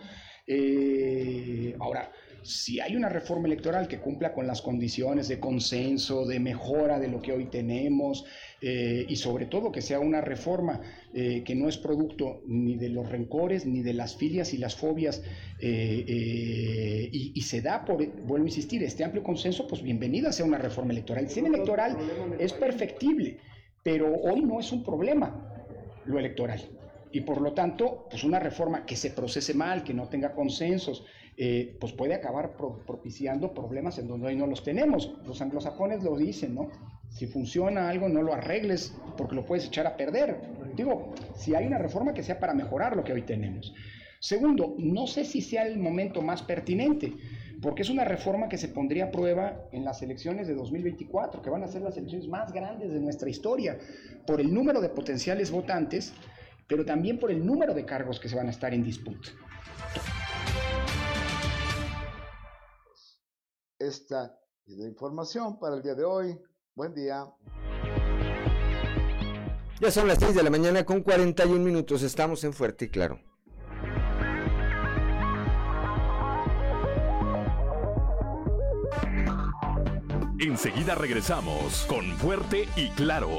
Eh, ahora, si hay una reforma electoral que cumpla con las condiciones de consenso, de mejora de lo que hoy tenemos, eh, y sobre todo que sea una reforma eh, que no es producto ni de los rencores, ni de las filias y las fobias, eh, y, se da por, vuelvo a insistir, este amplio consenso, pues bienvenida sea una reforma electoral. El sistema electoral es perfectible, pero hoy no es un problema lo electoral. Y por lo tanto, pues una reforma que se procese mal, que no tenga consensos, eh, pues puede acabar propiciando problemas en donde hoy no los tenemos. Los anglosajones lo dicen, ¿no? Si funciona algo, no lo arregles porque lo puedes echar a perder. Digo, si hay una reforma que sea para mejorar lo que hoy tenemos. Segundo, no sé si sea el momento más pertinente, porque es una reforma que se pondría a prueba en las elecciones de 2024, que van a ser las elecciones más grandes de nuestra historia, por el número de potenciales votantes, pero también por el número de cargos que se van a estar en disputa. Esta es la información para el día de hoy. Buen día. Ya son las 6 de la mañana con 41 minutos. Estamos en Fuerte y Claro. Enseguida regresamos con Fuerte y Claro.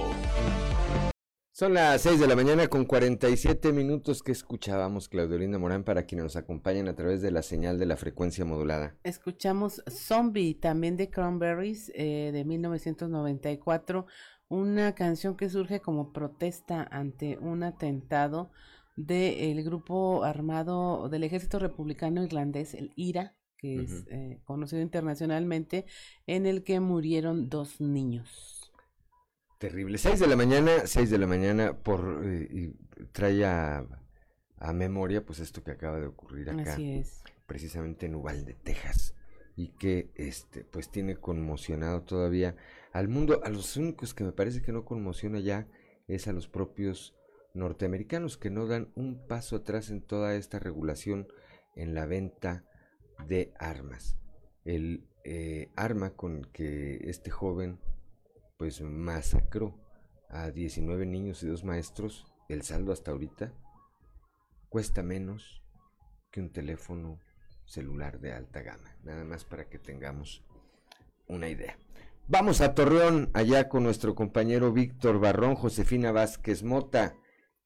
Son las 6 de la mañana con 47 minutos que escuchábamos Claudio Linda Morán para quienes nos acompañan a través de la señal de la frecuencia modulada. Escuchamos Zombie también de Cranberries eh, de 1994, una canción que surge como protesta ante un atentado del grupo armado del ejército republicano irlandés, el IRA, que es eh, conocido internacionalmente, en el que murieron dos niños. Terrible. 6 de la mañana, 6 de la mañana, por eh, y trae a, memoria pues esto que acaba de ocurrir acá. Así es. Precisamente en Uvalde, Texas. Y que este, pues tiene conmocionado todavía al mundo. A los únicos que me parece que no conmociona ya es a los propios norteamericanos que no dan un paso atrás en toda esta regulación en la venta de armas. El eh, arma con que este joven pues masacró a 19 niños y dos maestros, el saldo hasta ahorita cuesta menos que un teléfono celular de alta gama. Nada más para que tengamos una idea. Vamos a Torreón, allá con nuestro compañero Víctor Barrón, Josefina Vázquez Mota,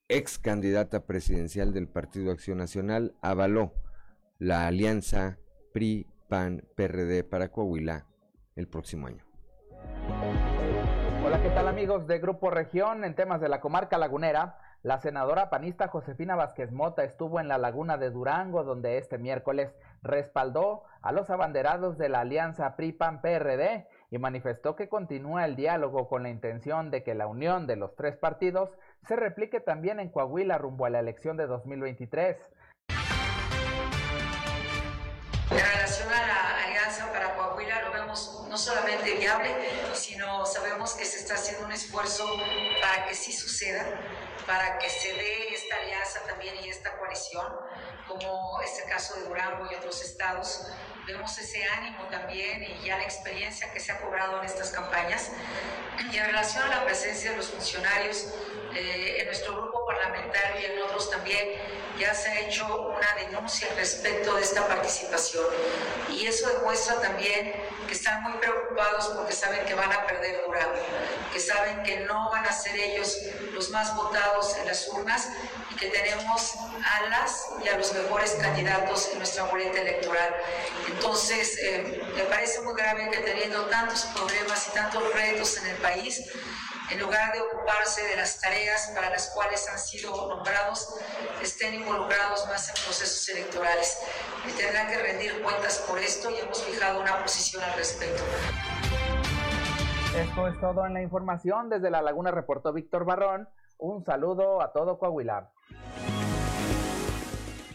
ex candidata presidencial del Partido Acción Nacional, avaló la alianza PRI-PAN-PRD para Coahuila el próximo año. ¿Qué tal amigos de Grupo Región? En temas de la comarca lagunera, la senadora panista Josefina Vázquez Mota estuvo en la laguna de Durango, donde este miércoles respaldó a los abanderados de la alianza PRI-PAN-PRD y manifestó que continúa el diálogo con la intención de que la unión de los tres partidos se replique también en Coahuila rumbo a la elección de 2023. No solamente viable, sino sabemos que se está haciendo un esfuerzo para que sí suceda, para que se dé esta alianza también y esta coalición, como este caso de Durango y otros estados. Vemos ese ánimo también y ya la experiencia que se ha cobrado en estas campañas. Y en relación a la presencia de los funcionarios, eh, en nuestro grupo parlamentario y en otros también ya se ha hecho una denuncia respecto de esta participación. Y eso demuestra también que están muy preocupados porque saben que van a perder Durango, que saben que no van a ser ellos los más votados en las urnas y que tenemos a las y a los mejores candidatos en nuestra boleta electoral. Entonces, eh, me parece muy grave que teniendo tantos problemas y tantos retos en el país, en lugar de ocuparse de las tareas para las cuales han sido nombrados, estén involucrados más en procesos electorales. Y tendrán que rendir cuentas por esto y hemos fijado una posición al respecto. Esto es todo en la información. Desde La Laguna reportó Víctor Barrón. Un saludo a todo Coahuila.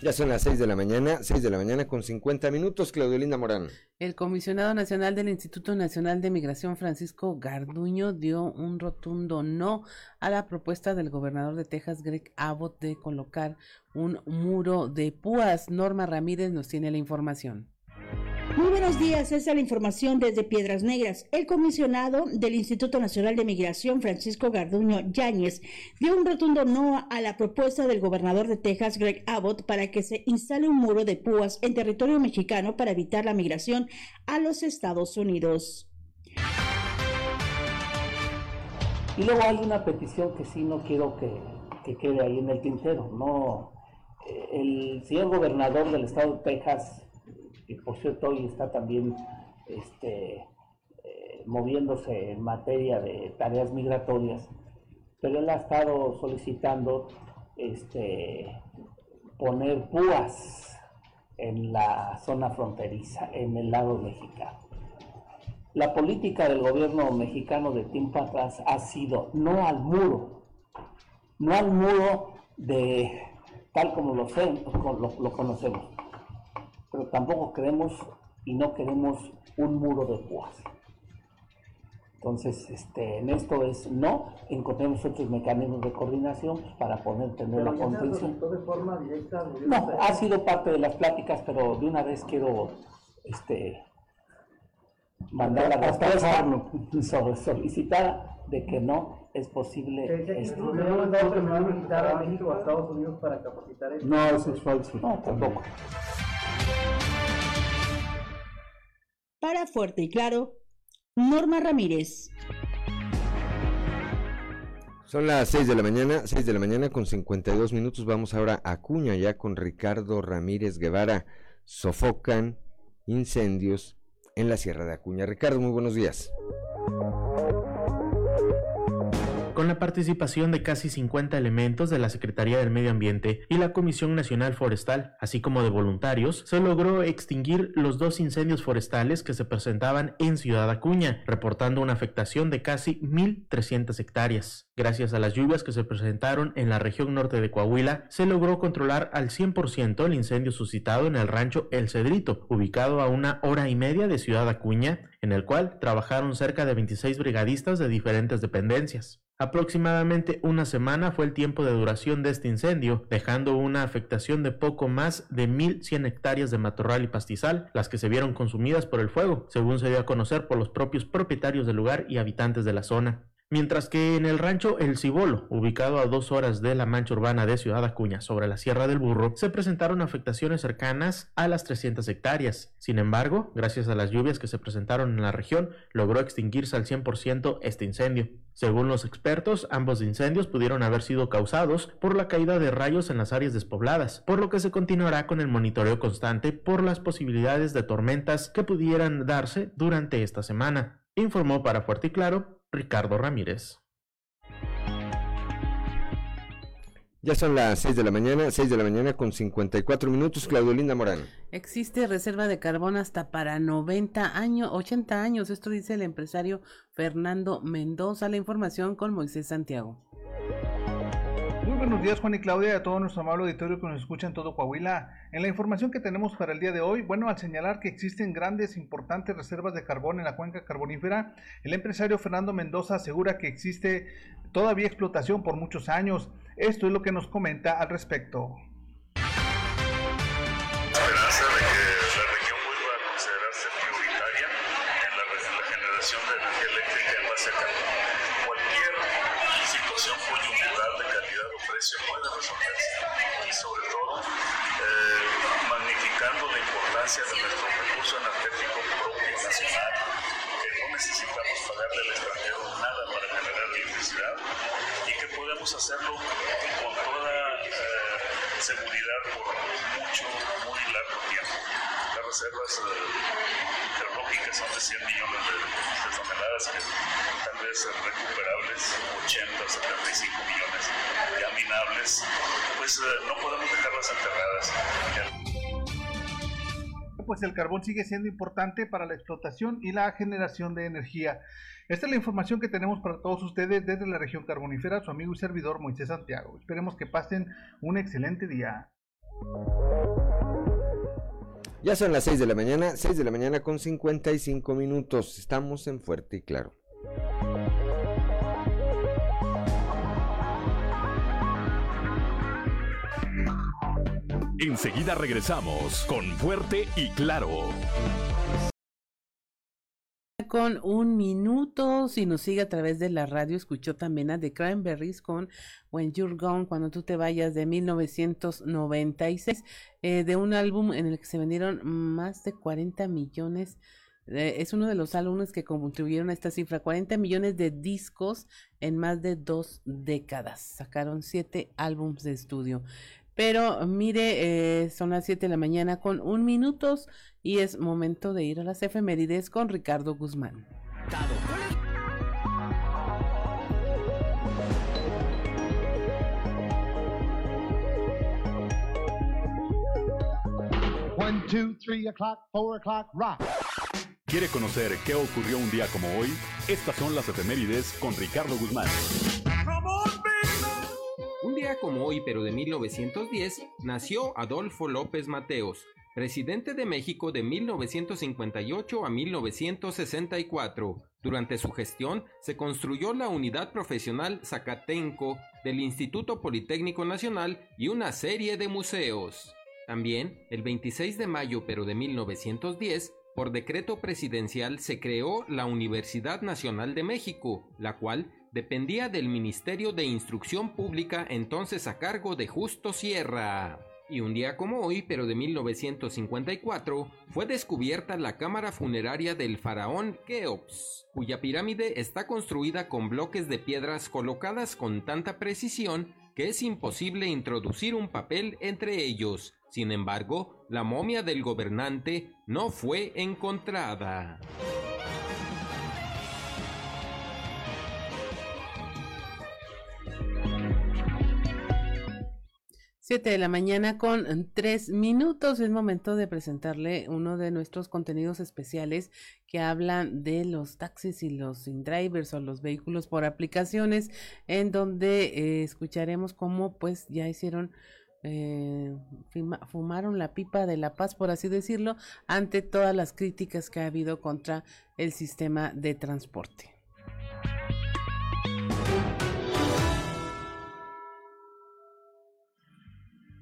Ya son las 6 de la mañana, 6 de la mañana con 50 minutos, Claudio Linda Morán. El comisionado nacional del Instituto Nacional de Migración, Francisco Garduño, dio un rotundo no a la propuesta del gobernador de Texas, Greg Abbott, de colocar un muro de púas. Norma Ramírez nos tiene la información. Muy buenos días, esta es la información desde Piedras Negras. El comisionado del Instituto Nacional de Migración, Francisco Garduño Yáñez, dio un rotundo no a la propuesta del gobernador de Texas, Greg Abbott, para que se instale un muro de púas en territorio mexicano para evitar la migración a los Estados Unidos. Y luego hay una petición que sí no quiero que, que quede ahí en el tintero. No, eh, el señor gobernador del estado de Texas y por cierto hoy está también este, eh, moviéndose en materia de tareas migratorias, pero él ha estado solicitando este, poner púas en la zona fronteriza, en el lado mexicano. La política del gobierno mexicano de tiempo atrás ha sido no al muro, no al muro de tal como lo, lo, lo conocemos, pero tampoco queremos y no queremos un muro de púas. Entonces, este, en esto es no, encontremos otros mecanismos de coordinación para poder tener la contención. de forma directa? No, ha sido parte de las pláticas, pero de una vez quiero este, mandar la respuesta solicitar de que no es posible. Este, ¿No que me van a México o a Estados Unidos para capacitar? No, eso es falso. No, tampoco. Para Fuerte y Claro, Norma Ramírez. Son las 6 de la mañana, 6 de la mañana con 52 minutos. Vamos ahora a Cuña ya con Ricardo Ramírez Guevara. Sofocan incendios en la Sierra de Acuña. Ricardo, muy buenos días. Con la participación de casi 50 elementos de la Secretaría del Medio Ambiente y la Comisión Nacional Forestal, así como de voluntarios, se logró extinguir los dos incendios forestales que se presentaban en Ciudad Acuña, reportando una afectación de casi 1.300 hectáreas. Gracias a las lluvias que se presentaron en la región norte de Coahuila, se logró controlar al 100% el incendio suscitado en el rancho El Cedrito, ubicado a una hora y media de Ciudad Acuña en el cual trabajaron cerca de 26 brigadistas de diferentes dependencias. Aproximadamente una semana fue el tiempo de duración de este incendio, dejando una afectación de poco más de 1.100 hectáreas de matorral y pastizal, las que se vieron consumidas por el fuego, según se dio a conocer por los propios propietarios del lugar y habitantes de la zona. Mientras que en el rancho El Cibolo, ubicado a dos horas de la mancha urbana de Ciudad Acuña sobre la Sierra del Burro, se presentaron afectaciones cercanas a las 300 hectáreas. Sin embargo, gracias a las lluvias que se presentaron en la región, logró extinguirse al 100% este incendio. Según los expertos, ambos incendios pudieron haber sido causados por la caída de rayos en las áreas despobladas, por lo que se continuará con el monitoreo constante por las posibilidades de tormentas que pudieran darse durante esta semana. Informó para Fuerte y Claro Ricardo Ramírez. Ya son las 6 de la mañana, 6 de la mañana con 54 minutos, Claudio Linda Morán. Existe reserva de carbón hasta para 90 años, 80 años, esto dice el empresario Fernando Mendoza. La información con Moisés Santiago buenos días Juan y Claudia y a todo nuestro amable auditorio que nos escucha en todo Coahuila. En la información que tenemos para el día de hoy, bueno, al señalar que existen grandes, importantes reservas de carbón en la cuenca carbonífera, el empresario Fernando Mendoza asegura que existe todavía explotación por muchos años. Esto es lo que nos comenta al respecto. Podemos hacerlo con toda eh, seguridad por mucho, muy largo tiempo. Las reservas eh, son de 100 millones de, toneladas que tal vez recuperables, 80, 75 millones ya minables, pues eh, no podemos dejarlas enterradas pues el carbón sigue siendo importante para la explotación y la generación de energía. Esta es la información que tenemos para todos ustedes desde la región carbonífera, su amigo y servidor Moisés Santiago. Esperemos que pasen un excelente día. Ya son las 6 de la mañana, 6 de la mañana con 55 minutos. Estamos en Fuerte y Claro. Enseguida regresamos con Fuerte y Claro. Con un minuto, si nos sigue a través de la radio, escuchó también a The Cranberries con When You're Gone, cuando tú te vayas, de 1996, eh, de un álbum en el que se vendieron más de 40 millones eh, es uno de los álbumes que contribuyeron a esta cifra, 40 millones de discos en más de dos décadas. Sacaron siete álbumes de estudio. Pero mire, eh, son las 7 de la mañana con un minutos y es momento de ir a las efemérides con Ricardo Guzmán. One, two, three o'clock, four o'clock, rock. ¿Quiere conocer qué ocurrió un día como hoy? Estas son las efemérides con Ricardo Guzmán como hoy, pero de 1910, nació Adolfo López Mateos, presidente de México de 1958 a 1964. Durante su gestión se construyó la unidad profesional Zacatenco del Instituto Politécnico Nacional y una serie de museos. También, el 26 de mayo pero de 1910, por decreto presidencial se creó la Universidad Nacional de México, la cual dependía del Ministerio de Instrucción Pública entonces a cargo de Justo Sierra. Y un día como hoy, pero de 1954, fue descubierta la cámara funeraria del faraón Keops, cuya pirámide está construida con bloques de piedras colocadas con tanta precisión que es imposible introducir un papel entre ellos. Sin embargo, la momia del gobernante no fue encontrada. 7 de la mañana con 3 minutos. Es momento de presentarle uno de nuestros contenidos especiales que hablan de los taxis y los in-drivers o los vehículos por aplicaciones, en donde eh, escucharemos cómo pues ya hicieron eh, fuma- fumaron la pipa de la paz, por así decirlo, ante todas las críticas que ha habido contra el sistema de transporte.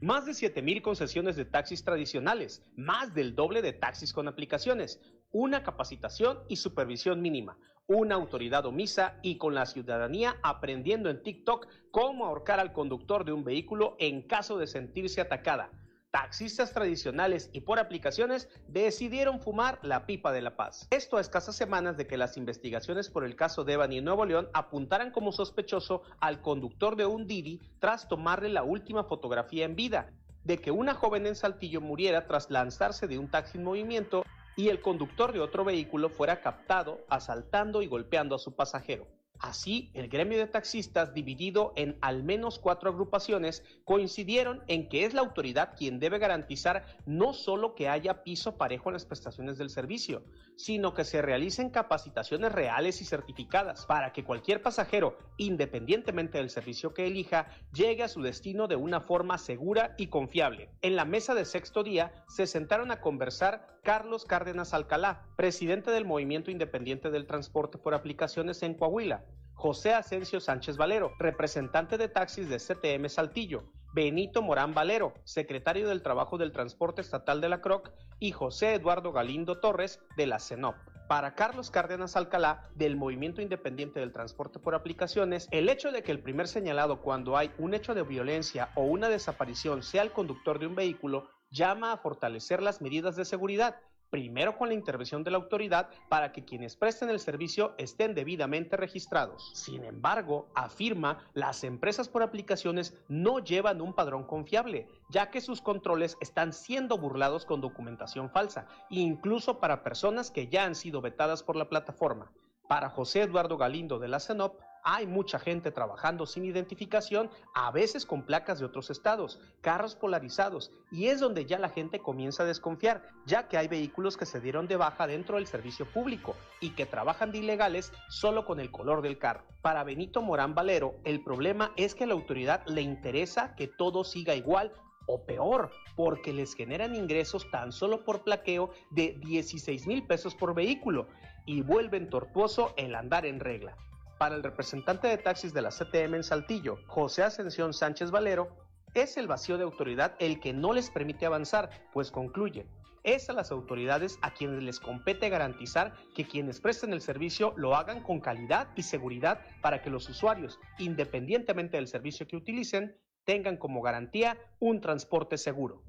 Más de 7.000 concesiones de taxis tradicionales, más del doble de taxis con aplicaciones, una capacitación y supervisión mínima, una autoridad omisa y con la ciudadanía aprendiendo en TikTok cómo ahorcar al conductor de un vehículo en caso de sentirse atacada. Taxistas tradicionales y por aplicaciones decidieron fumar la pipa de la paz. Esto a escasas semanas de que las investigaciones por el caso de Evany en Nuevo León apuntaran como sospechoso al conductor de un Didi tras tomarle la última fotografía en vida, de que una joven en Saltillo muriera tras lanzarse de un taxi en movimiento y el conductor de otro vehículo fuera captado asaltando y golpeando a su pasajero. Así, el gremio de taxistas, dividido en al menos cuatro agrupaciones, coincidieron en que es la autoridad quien debe garantizar no solo que haya piso parejo en las prestaciones del servicio, sino que se realicen capacitaciones reales y certificadas para que cualquier pasajero, independientemente del servicio que elija, llegue a su destino de una forma segura y confiable. En la mesa de sexto día se sentaron a conversar Carlos Cárdenas Alcalá, presidente del Movimiento Independiente del Transporte por Aplicaciones en Coahuila, José Asensio Sánchez Valero, representante de taxis de CTM Saltillo, Benito Morán Valero, secretario del Trabajo del Transporte Estatal de la CROC, y José Eduardo Galindo Torres, de la CENOP. Para Carlos Cárdenas Alcalá, del Movimiento Independiente del Transporte por Aplicaciones, el hecho de que el primer señalado cuando hay un hecho de violencia o una desaparición sea el conductor de un vehículo llama a fortalecer las medidas de seguridad, primero con la intervención de la autoridad para que quienes presten el servicio estén debidamente registrados. Sin embargo, afirma, las empresas por aplicaciones no llevan un padrón confiable, ya que sus controles están siendo burlados con documentación falsa, incluso para personas que ya han sido vetadas por la plataforma. Para José Eduardo Galindo de la CENOP, hay mucha gente trabajando sin identificación, a veces con placas de otros estados, carros polarizados, y es donde ya la gente comienza a desconfiar, ya que hay vehículos que se dieron de baja dentro del servicio público y que trabajan de ilegales solo con el color del carro. Para Benito Morán Valero, el problema es que a la autoridad le interesa que todo siga igual o peor, porque les generan ingresos tan solo por plaqueo de 16 mil pesos por vehículo y vuelven tortuoso el andar en regla. Para el representante de taxis de la CTM en Saltillo, José Ascensión Sánchez Valero, es el vacío de autoridad el que no les permite avanzar, pues concluye, es a las autoridades a quienes les compete garantizar que quienes presten el servicio lo hagan con calidad y seguridad para que los usuarios, independientemente del servicio que utilicen, tengan como garantía un transporte seguro.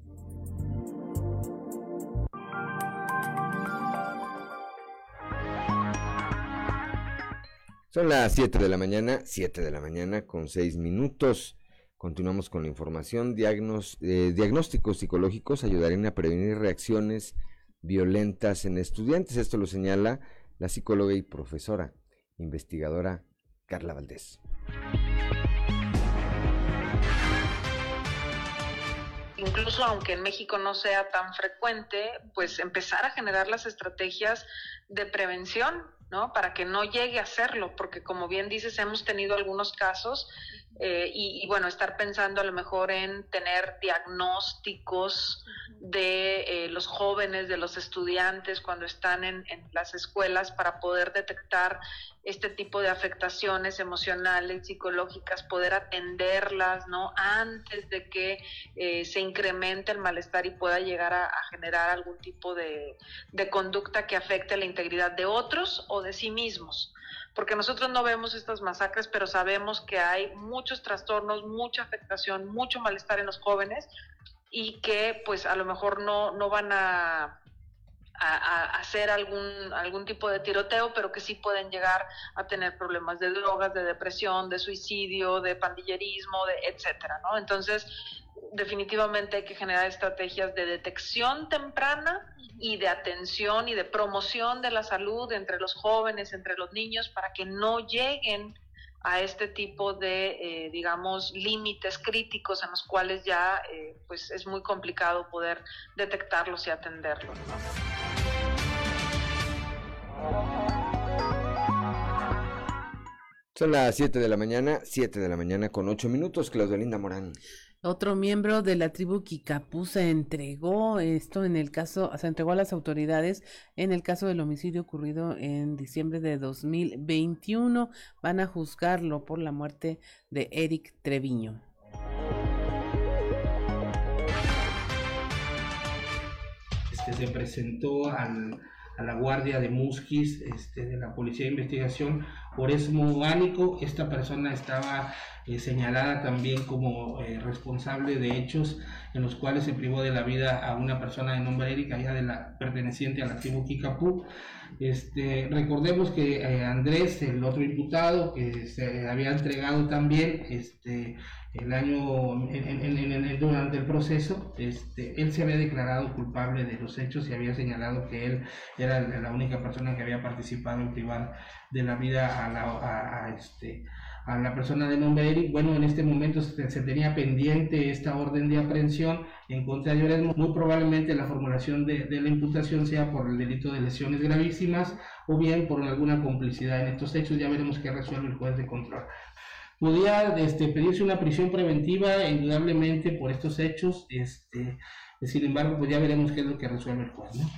Son las 7 de la mañana, 7 de la mañana con 6 minutos. Continuamos con la información. Eh, diagnósticos psicológicos ayudarán a prevenir reacciones violentas en estudiantes. Esto lo señala la psicóloga y profesora investigadora Carla Valdés. incluso aunque en México no sea tan frecuente, pues empezar a generar las estrategias de prevención, ¿no? Para que no llegue a serlo, porque como bien dices, hemos tenido algunos casos eh, y, y, bueno, estar pensando a lo mejor en tener diagnósticos de eh, los jóvenes, de los estudiantes cuando están en, en las escuelas para poder detectar este tipo de afectaciones emocionales, psicológicas, poder atenderlas, ¿no? Antes de que eh, se incremente el malestar y pueda llegar a, a generar algún tipo de, de, conducta que afecte la integridad de otros o de sí mismos. Porque nosotros no vemos estas masacres, pero sabemos que hay muchos trastornos, mucha afectación, mucho malestar en los jóvenes y que pues a lo mejor no, no van a hacer algún, algún tipo de tiroteo, pero que sí pueden llegar a tener problemas de drogas, de depresión, de suicidio, de pandillerismo, de etcétera, ¿no? Entonces, definitivamente hay que generar estrategias de detección temprana y de atención y de promoción de la salud entre los jóvenes, entre los niños, para que no lleguen a este tipo de, eh, digamos, límites críticos en los cuales ya eh, pues es muy complicado poder detectarlos y atenderlos. Son las 7 de la mañana, 7 de la mañana con 8 minutos, Claudia Linda Morán. Otro miembro de la tribu Kikapú se entregó esto en el caso, se entregó a las autoridades en el caso del homicidio ocurrido en diciembre de 2021. Van a juzgarlo por la muerte de Eric Treviño. Este se presentó al, a la guardia de Musquis este, de la Policía de Investigación por esmo orgánico. Esta persona estaba eh, señalada también como eh, responsable de hechos en los cuales se privó de la vida a una persona de nombre Erika, ya de la perteneciente a la tribu Kikapú. Este, recordemos que eh, Andrés, el otro imputado, que se había entregado también este, el año en, durante el proceso, este, él se había declarado culpable de los hechos y había señalado que él era la única persona que había participado en privar de la vida a la, a, este, a la persona de nombre Eric. Bueno, en este momento se, tenía pendiente esta orden de aprehensión en contra de Oresmo. Muy probablemente la formulación de, de, la imputación sea por el delito de lesiones gravísimas o bien por alguna complicidad en estos hechos. Ya veremos qué resuelve el juez de control. Podía este, pedirse una prisión preventiva, indudablemente, por estos hechos. Este, sin embargo, pues ya veremos qué es lo que resuelve el juez. ¿no?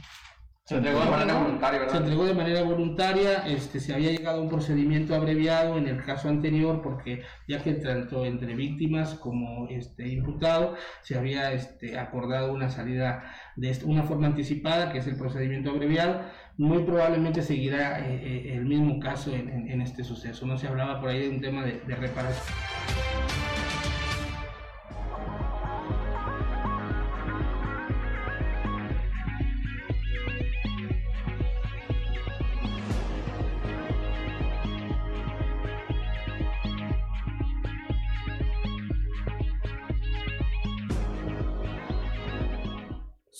Se entregó de manera voluntaria, ¿verdad? Se entregó de manera voluntaria, este, se había llegado a un procedimiento abreviado en el caso anterior, porque ya que tanto entre víctimas como este, imputado se había este, acordado una salida de una forma anticipada, que es el procedimiento abreviado, muy probablemente seguirá eh, eh, el mismo caso en, en, este suceso. No se hablaba por ahí de un tema de, de reparación.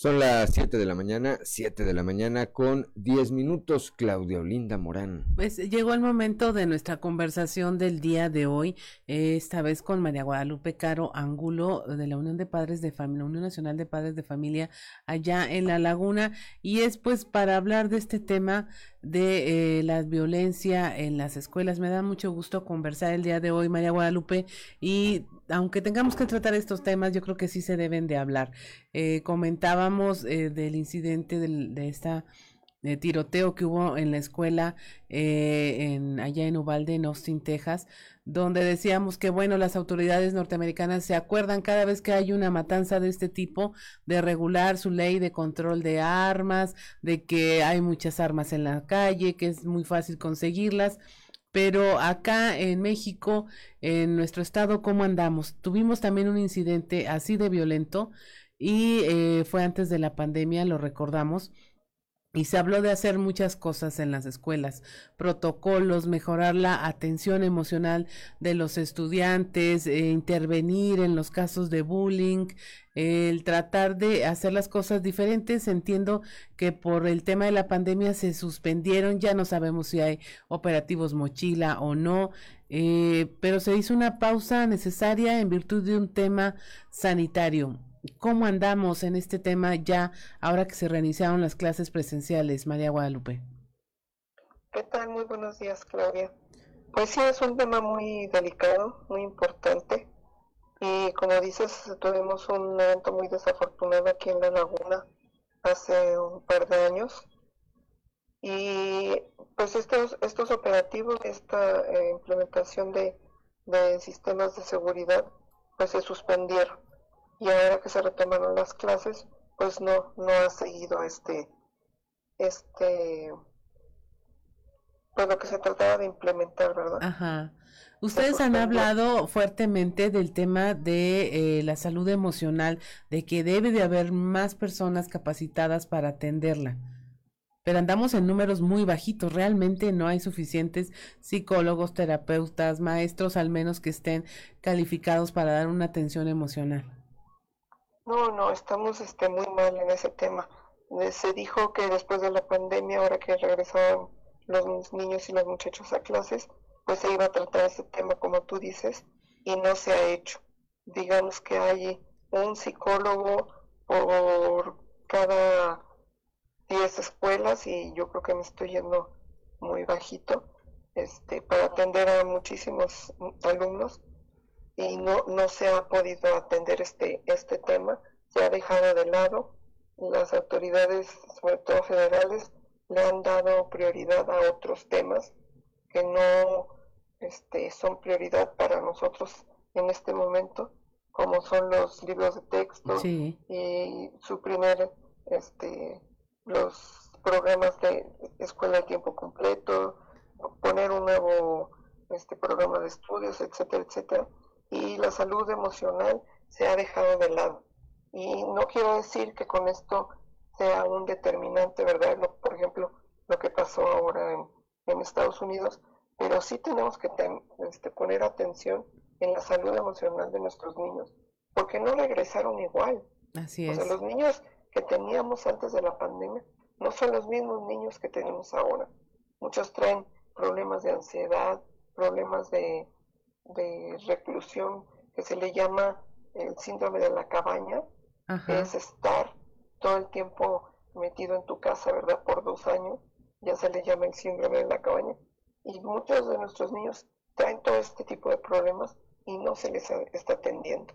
Son las 7 de la mañana, 7 de la mañana con 10 minutos, Claudia Olinda Morán. Pues llegó el momento de nuestra conversación del día de hoy, esta vez con María Guadalupe Caro Ángulo de la Unión de Padres de Familia, Unión Nacional de Padres de Familia allá en La Laguna, y es pues para hablar de este tema de eh, la violencia en las escuelas. Me da mucho gusto conversar el día de hoy, María Guadalupe, y aunque tengamos que tratar estos temas, yo creo que sí se deben de hablar. Eh, comentábamos eh, del incidente de esta de tiroteo que hubo en la escuela en, allá en Uvalde, en Austin, Texas, donde decíamos que, bueno, las autoridades norteamericanas se acuerdan cada vez que hay una matanza de este tipo de regular su ley de control de armas, de que hay muchas armas en la calle, que es muy fácil conseguirlas. Pero acá en México, en nuestro estado, ¿cómo andamos? Tuvimos también un incidente así de violento y eh, fue antes de la pandemia, lo recordamos y se habló de hacer muchas cosas en las escuelas, protocolos, mejorar la atención emocional de los estudiantes, eh, intervenir en los casos de bullying, el tratar de hacer las cosas diferentes. Entiendo que por el tema de la pandemia se suspendieron, ya no sabemos si hay operativos mochila o no, eh, pero se hizo una pausa necesaria en virtud de un tema sanitario. ¿Cómo andamos en este tema ya ahora que se reiniciaron las clases presenciales, María Guadalupe? ¿Qué tal? Muy buenos días, Claudia. Pues sí, es un tema muy delicado, muy importante. Y como dices, tuvimos un evento muy desafortunado aquí en La Laguna hace un par de años. Y pues estos, estos operativos, esta eh, implementación de, de sistemas de seguridad, pues se suspendieron y ahora que se retomaron las clases, pues no, no ha seguido este, este, pues lo que se trataba de implementar, ¿verdad? Ajá. Ustedes han hablado fuertemente del tema de eh, la salud emocional, de que debe de haber más personas capacitadas para atenderla. Pero andamos en números muy bajitos, realmente no hay suficientes psicólogos, terapeutas, maestros al menos que estén calificados para dar una atención emocional. No, no, estamos este, muy mal en ese tema. Eh, se dijo que después de la pandemia, ahora que regresaban los niños y los muchachos a clases, pues se iba a tratar ese tema como tú dices y no se ha hecho. Digamos que hay un psicólogo por cada 10 escuelas y yo creo que me estoy yendo muy bajito este, para atender a muchísimos alumnos y no, no se ha podido atender este, este tema, se ha dejado de lado. Las autoridades, sobre todo federales, le han dado prioridad a otros temas que no este, son prioridad para nosotros en este momento, como son los libros de texto y su primer, este, los programas de escuela de tiempo completo, poner un nuevo este programa de estudios, etcétera, etcétera, y la salud emocional se ha dejado de lado. Y no quiero decir que con esto sea un determinante, ¿verdad? por ejemplo, lo que pasó ahora en, Estados Unidos, pero sí tenemos que este, poner atención en la salud emocional de nuestros niños, porque no regresaron igual. Así es. O sea, los niños que teníamos antes de la pandemia no son los mismos niños que tenemos ahora. Muchos traen problemas de ansiedad, problemas de, de reclusión, que se le llama el síndrome de la cabaña, que es estar todo el tiempo metido en tu casa, ¿verdad? Por dos años, ya se le llama el síndrome de la cabaña. Y muchos de nuestros niños traen todo este tipo de problemas y no se les está atendiendo.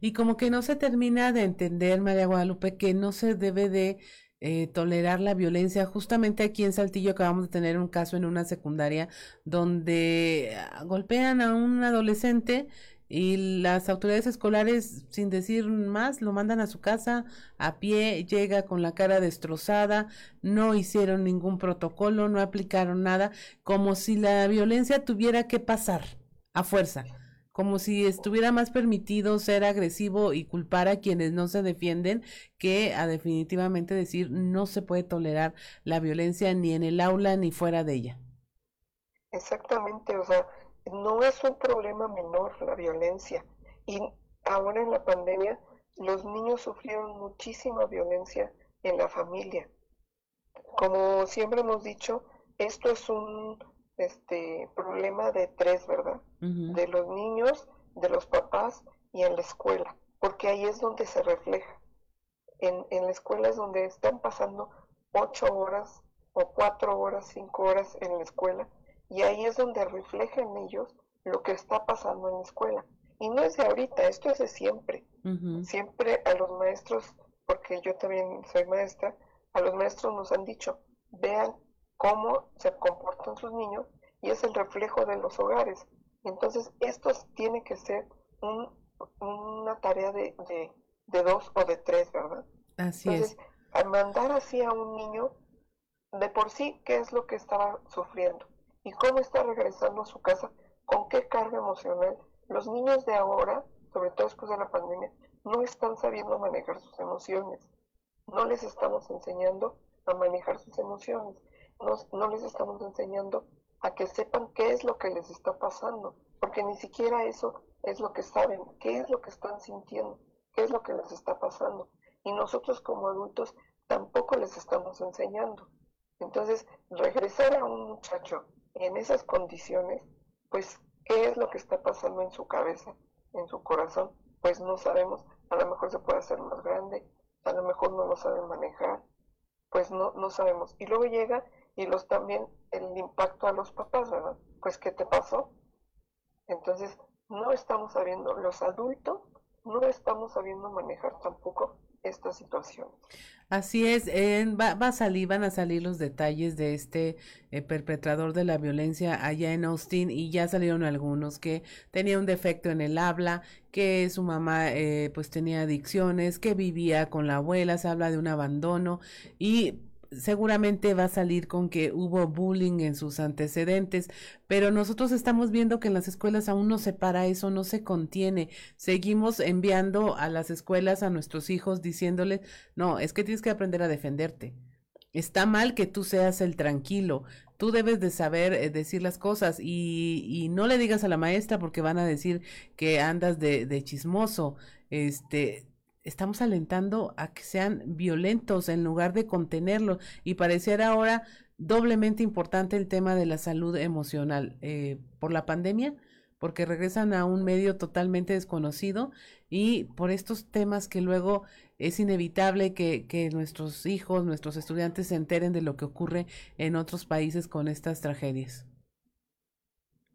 Y como que no se termina de entender, María Guadalupe, que no se debe de eh, tolerar la violencia. Justamente aquí en Saltillo acabamos de tener un caso en una secundaria donde ah, golpean a un adolescente y las autoridades escolares, sin decir más, lo mandan a su casa a pie, llega con la cara destrozada, no hicieron ningún protocolo, no aplicaron nada, como si la violencia tuviera que pasar a fuerza como si estuviera más permitido ser agresivo y culpar a quienes no se defienden que a definitivamente decir no se puede tolerar la violencia ni en el aula ni fuera de ella. Exactamente, o sea, no es un problema menor la violencia y ahora en la pandemia los niños sufrieron muchísima violencia en la familia. Como siempre hemos dicho, esto es un este problema de tres, ¿verdad? De los niños, de los papás y en la escuela, porque ahí es donde se refleja. En, en la escuela es donde están pasando ocho horas o cuatro horas, cinco horas en la escuela, y ahí es donde refleja en ellos lo que está pasando en la escuela. Y no es de ahorita, esto es de siempre. Siempre a los maestros, porque yo también soy maestra, a los maestros nos han dicho, vean cómo se comportan sus niños y es el reflejo de los hogares. Entonces, esto tiene que ser una tarea de, dos o de tres, ¿verdad? Así Entonces, es. Al mandar así a un niño, de por sí, ¿qué es lo que estaba sufriendo? ¿Y cómo está regresando a su casa? ¿Con qué carga emocional? Los niños de ahora, sobre todo después de la pandemia, no están sabiendo manejar sus emociones. No les estamos enseñando a manejar sus emociones no, les estamos enseñando a que sepan qué es lo que les está pasando, porque ni siquiera eso es lo que saben, qué es lo que están sintiendo, qué es lo que les está pasando. Y nosotros como adultos tampoco les estamos enseñando. Entonces, regresar a un muchacho en esas condiciones, pues, ¿qué es lo que está pasando en su cabeza, en su corazón? Pues no sabemos, a lo mejor se puede hacer más grande, a lo mejor no lo saben manejar, pues no, no sabemos. Y luego llega y los también el impacto a los papás, ¿verdad? Pues, ¿qué te pasó? Entonces, no estamos sabiendo, los adultos no estamos sabiendo manejar tampoco esta situación. Así es, va, va, a salir, van a salir los detalles de este eh, perpetrador de la violencia allá en Austin y ya salieron algunos que tenía un defecto en el habla, que su mamá eh, pues tenía adicciones, que vivía con la abuela, se habla de un abandono y seguramente va a salir con que hubo bullying en sus antecedentes, pero nosotros estamos viendo que en las escuelas aún no se para eso, no se contiene. Seguimos enviando a las escuelas a nuestros hijos diciéndoles, no, es que tienes que aprender a defenderte. Está mal que tú seas el tranquilo, tú debes de saber eh, decir las cosas y, y, no le digas a la maestra porque van a decir que andas de, de chismoso. Este, estamos alentando a que sean violentos en lugar de contenerlos y pareciera ahora doblemente importante el tema de la salud emocional eh, por la pandemia porque regresan a un medio totalmente desconocido y por estos temas que luego es inevitable que, que nuestros hijos, nuestros estudiantes se enteren de lo que ocurre en otros países con estas tragedias.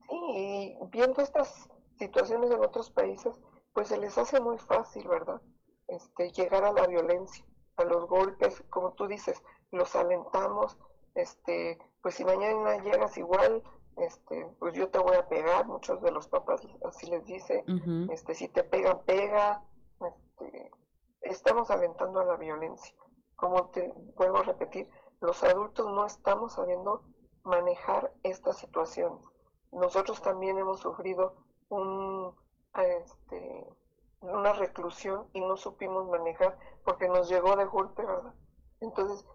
Sí, viendo estas situaciones en otros países, pues se les hace muy fácil, ¿verdad? Este, llegar a la violencia, a los golpes, como tú dices, los alentamos, este, pues si mañana llegas igual, este, pues yo te voy a pegar, muchos de los papás así les dice, este, si te pegan, pega, este, estamos alentando a la violencia. Como te vuelvo a repetir, los adultos no estamos sabiendo manejar esta situación. Nosotros también hemos sufrido un, este, una reclusión y no supimos manejar porque nos llegó de golpe, ¿verdad? Entonces,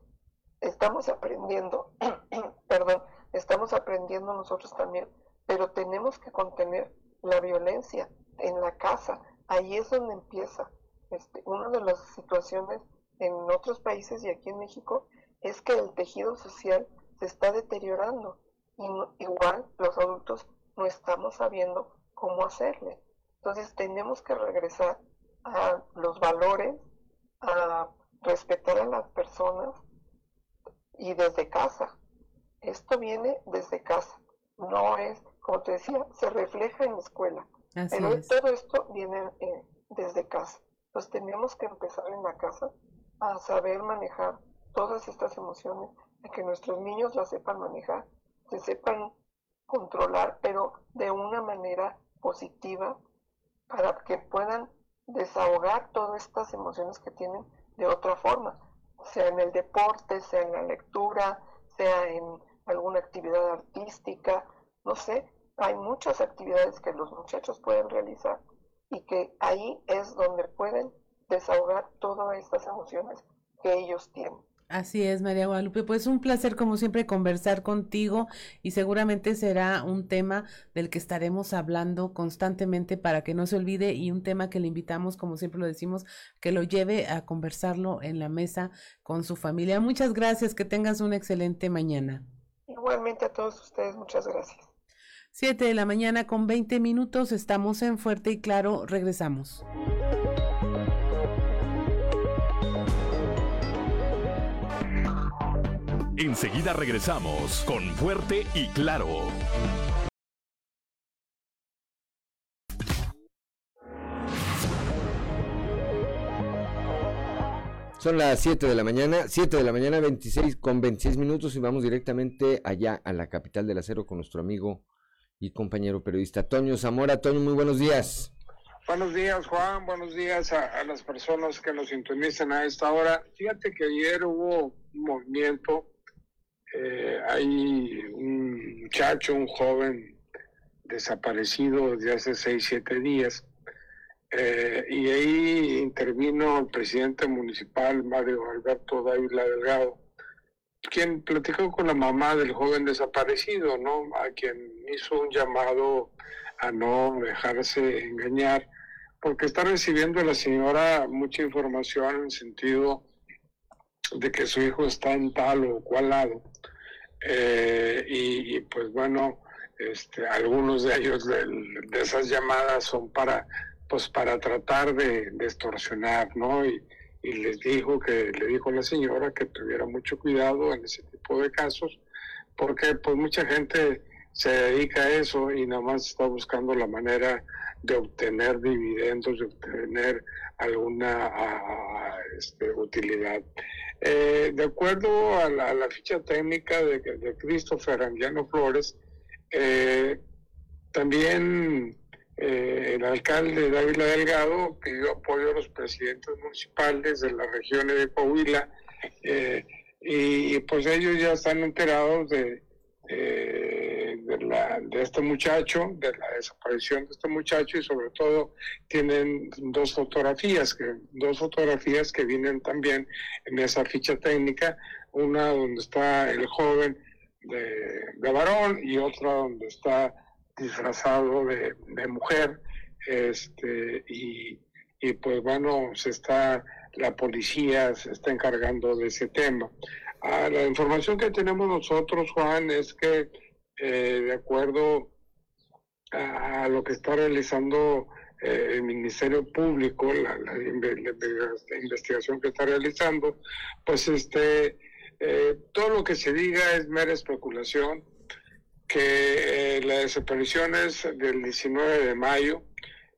estamos aprendiendo, perdón, estamos aprendiendo nosotros también, pero tenemos que contener la violencia en la casa. Ahí es donde empieza. Este, una de las situaciones en otros países y aquí en México es que el tejido social se está deteriorando y igual los adultos no estamos sabiendo cómo hacerle. Entonces tenemos que regresar a los valores, a respetar a las personas y desde casa. Esto viene desde casa, no es, como te decía, se refleja en la escuela. pero todo esto viene eh, desde casa. Entonces tenemos que empezar en la casa a saber manejar todas estas emociones, a que nuestros niños las sepan manejar, se sepan controlar, pero de una manera positiva para que puedan desahogar todas estas emociones que tienen de otra forma, sea en el deporte, sea en la lectura, sea en alguna actividad artística, no sé, hay muchas actividades que los muchachos pueden realizar y que ahí es donde pueden desahogar todas estas emociones que ellos tienen. Así es, María Guadalupe. Pues un placer, como siempre, conversar contigo y seguramente será un tema del que estaremos hablando constantemente para que no se olvide y un tema que le invitamos, como siempre lo decimos, que lo lleve a conversarlo en la mesa con su familia. Muchas gracias, que tengas una excelente mañana. Igualmente a todos ustedes, muchas gracias. Siete de la mañana con veinte minutos, estamos en Fuerte y Claro, regresamos. Enseguida regresamos con Fuerte y Claro. Son las 7 de la mañana, 7 de la mañana 26 con 26 minutos y vamos directamente allá a la capital del acero con nuestro amigo y compañero periodista Toño Zamora. Toño, muy buenos días. Buenos días, Juan. Buenos días a, a las personas que nos sintonizan a esta hora. Fíjate que ayer hubo un movimiento eh, hay un muchacho, un joven desaparecido desde hace seis, siete días, eh, y ahí intervino el presidente municipal, Mario Alberto Dávila Delgado, quien platicó con la mamá del joven desaparecido, ¿no? A quien hizo un llamado a no dejarse engañar, porque está recibiendo la señora mucha información en el sentido de que su hijo está en tal o cual lado. Eh, y, pues bueno, este, algunos de ellos de, esas llamadas son para, pues para tratar de, extorsionar, ¿no? Y, les dijo que, le dijo a la señora que tuviera mucho cuidado en ese tipo de casos, porque pues mucha gente se dedica a eso y nada más está buscando la manera de obtener dividendos, de obtener alguna este, utilidad. Eh, de acuerdo a la, ficha técnica de, de Christopher Anguiano Flores, eh, también eh, el alcalde Dávila Delgado pidió apoyo a los presidentes municipales de las regiones de Coahuila y, pues ellos ya están enterados de, de, la, de este muchacho, de la desaparición de este muchacho y sobre todo tienen dos fotografías, que, dos fotografías que vienen también en esa ficha técnica, una donde está el joven de, varón y otra donde está disfrazado de, mujer, este, y, y pues bueno, se está, la policía se está encargando de ese tema. Ah, la información que tenemos nosotros, Juan, es que eh, de acuerdo a, lo que está realizando eh, el Ministerio Público, la, investigación que está realizando, pues este, eh, todo lo que se diga es mera especulación, que eh, las desapariciones del 19 de mayo,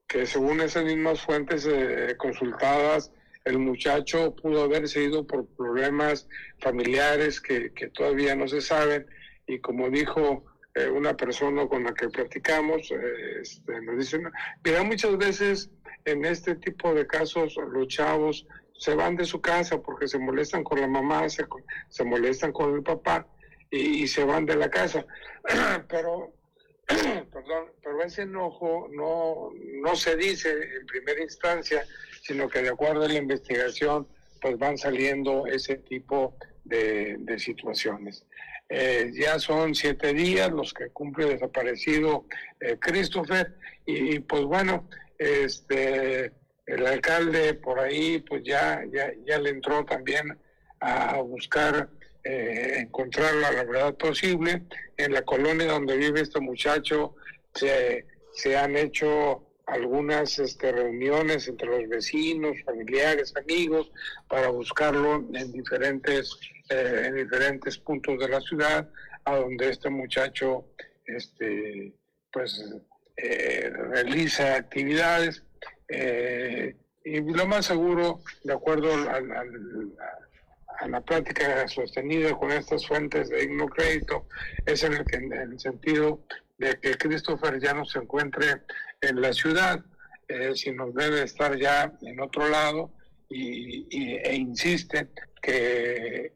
que según esas mismas fuentes eh, consultadas, el muchacho pudo haberse ido por problemas familiares que, que todavía no se saben y como dijo eh, una persona con la que platicamos, eh, este, nos dice, mira, muchas veces en este tipo de casos los chavos se van de su casa porque se molestan con la mamá, se, se molestan con el papá y, se van de la casa. pero, perdón, pero ese enojo no, no se dice en primera instancia, sino que de acuerdo a la investigación, pues van saliendo ese tipo de, situaciones. Eh, ya son siete días los que cumple desaparecido eh, Christopher y, pues bueno, este el alcalde por ahí pues ya, ya, ya le entró también a buscar eh, encontrar la verdad posible. En la colonia donde vive este muchacho se, se han hecho algunas este, reuniones entre los vecinos, familiares, amigos, para buscarlo en diferentes, eh, en diferentes puntos de la ciudad, a donde este muchacho este, pues, eh, realiza actividades. Eh, y lo más seguro, de acuerdo a la plática sostenida con estas fuentes de digno crédito, es en el, en el sentido de que Christopher ya no se encuentre en la ciudad, eh, sino debe estar ya en otro lado y, e insiste que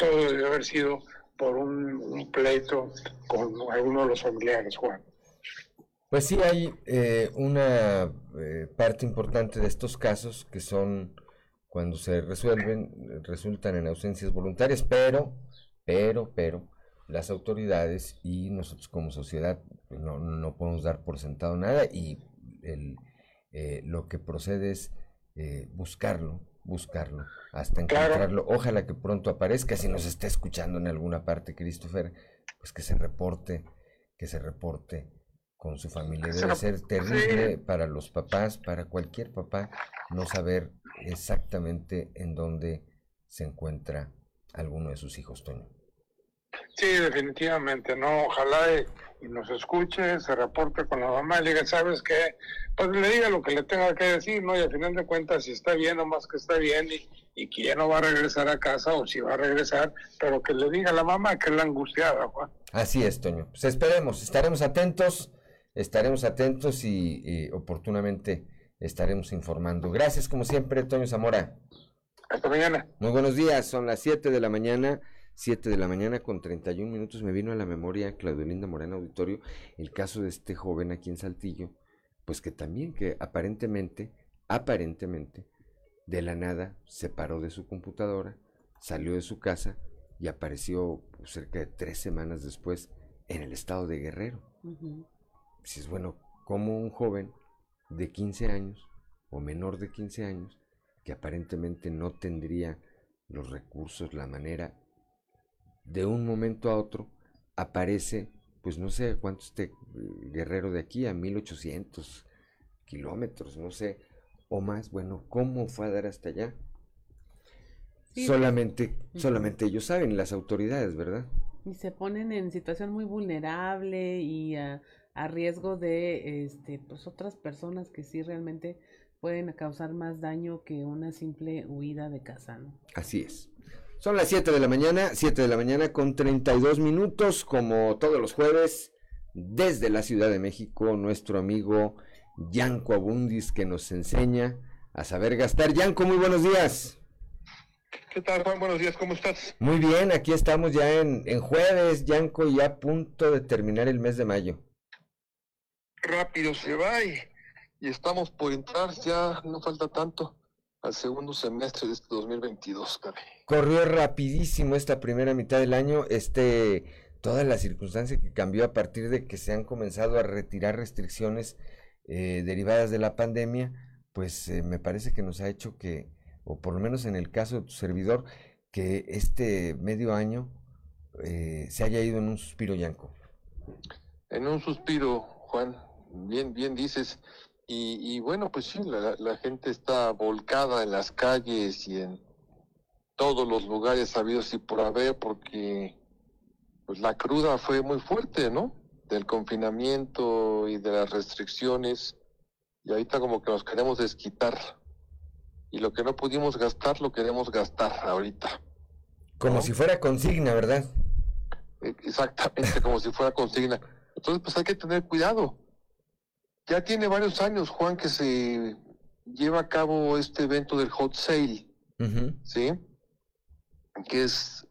todo debe haber sido por un, pleito con alguno de los familiares, Juan. Pues sí, hay eh, una eh, parte importante de estos casos que son cuando se resuelven, resultan en ausencias voluntarias, pero, pero, pero, las autoridades y nosotros como sociedad no, no podemos dar por sentado nada y el, eh, lo que procede es eh, buscarlo, buscarlo, hasta encontrarlo. Ojalá que pronto aparezca, si nos está escuchando en alguna parte, Christopher, pues que se reporte, que se reporte con su familia. Debe ser terrible para los papás, para cualquier papá, no saber exactamente en dónde se encuentra alguno de sus hijos, Toño. Sí, definitivamente, no, ojalá y, nos escuche, se reporte con la mamá y le diga, ¿sabes qué? Pues le diga lo que le tenga que decir, ¿no? Y al final de cuentas, si está bien o más que está bien y, y que ya no va a regresar a casa o si va a regresar, pero que le diga a la mamá que es la angustiada, Juan. Así es, Toño. Pues esperemos, estaremos atentos, estaremos atentos y oportunamente estaremos informando. Gracias, como siempre, Toño Zamora. Hasta mañana. Muy buenos días, son las 7 de la mañana. 7 de la mañana con 31 minutos me vino a la memoria Claudio Linda Morena Auditorio el caso de este joven aquí en Saltillo, pues que también que aparentemente, aparentemente, de la nada se paró de su computadora, salió de su casa y apareció pues, cerca de tres semanas después en el estado de Guerrero. Si es bueno, como un joven de 15 años o menor de 15 años, que aparentemente no tendría los recursos, la manera, de un momento a otro aparece, pues no sé cuánto este guerrero de aquí, a 1800 kilómetros, no sé, o más, bueno, ¿cómo fue a dar hasta allá? solamente, solamente ellos saben, las autoridades, ¿verdad? Y se ponen en situación muy vulnerable y a a riesgo de este, pues otras personas que sí realmente pueden causar más daño que una simple huida de casa. ¿no? Así es. Son las 7 de la mañana, 7 de la mañana con 32 minutos, como todos los jueves, desde la Ciudad de México, nuestro amigo Yanko Abundis que nos enseña a saber gastar. Yanko, muy buenos días. ¿Qué tal, Juan? Buenos días, ¿cómo estás? Muy bien, aquí estamos ya en, en jueves, Yanko, ya a punto de terminar el mes de mayo rápido se va y, estamos por entrar, ya no falta tanto al segundo semestre de este 2022, cabe. Corrió rapidísimo esta primera mitad del año, este toda la circunstancia que cambió a partir de que se han comenzado a retirar restricciones eh, derivadas de la pandemia, pues eh, me parece que nos ha hecho que, o por lo menos en el caso de tu servidor, que este medio año eh, se haya ido en un suspiro, Yanco. En un suspiro, Juan, bien, bien dices. Y, bueno, pues sí, la, gente está volcada en las calles y en todos los lugares sabidos y por haber, porque pues la cruda fue muy fuerte, ¿no? Del confinamiento y de las restricciones. Y ahorita como que nos queremos desquitar. Y lo que no pudimos gastar, lo queremos gastar ahorita. Como si fuera consigna, ¿verdad? Eh, Exactamente, como si fuera consigna. Entonces, pues hay que tener cuidado. Ya tiene varios años, Juan, que se lleva a cabo este evento del hot sale, ¿sí? Que es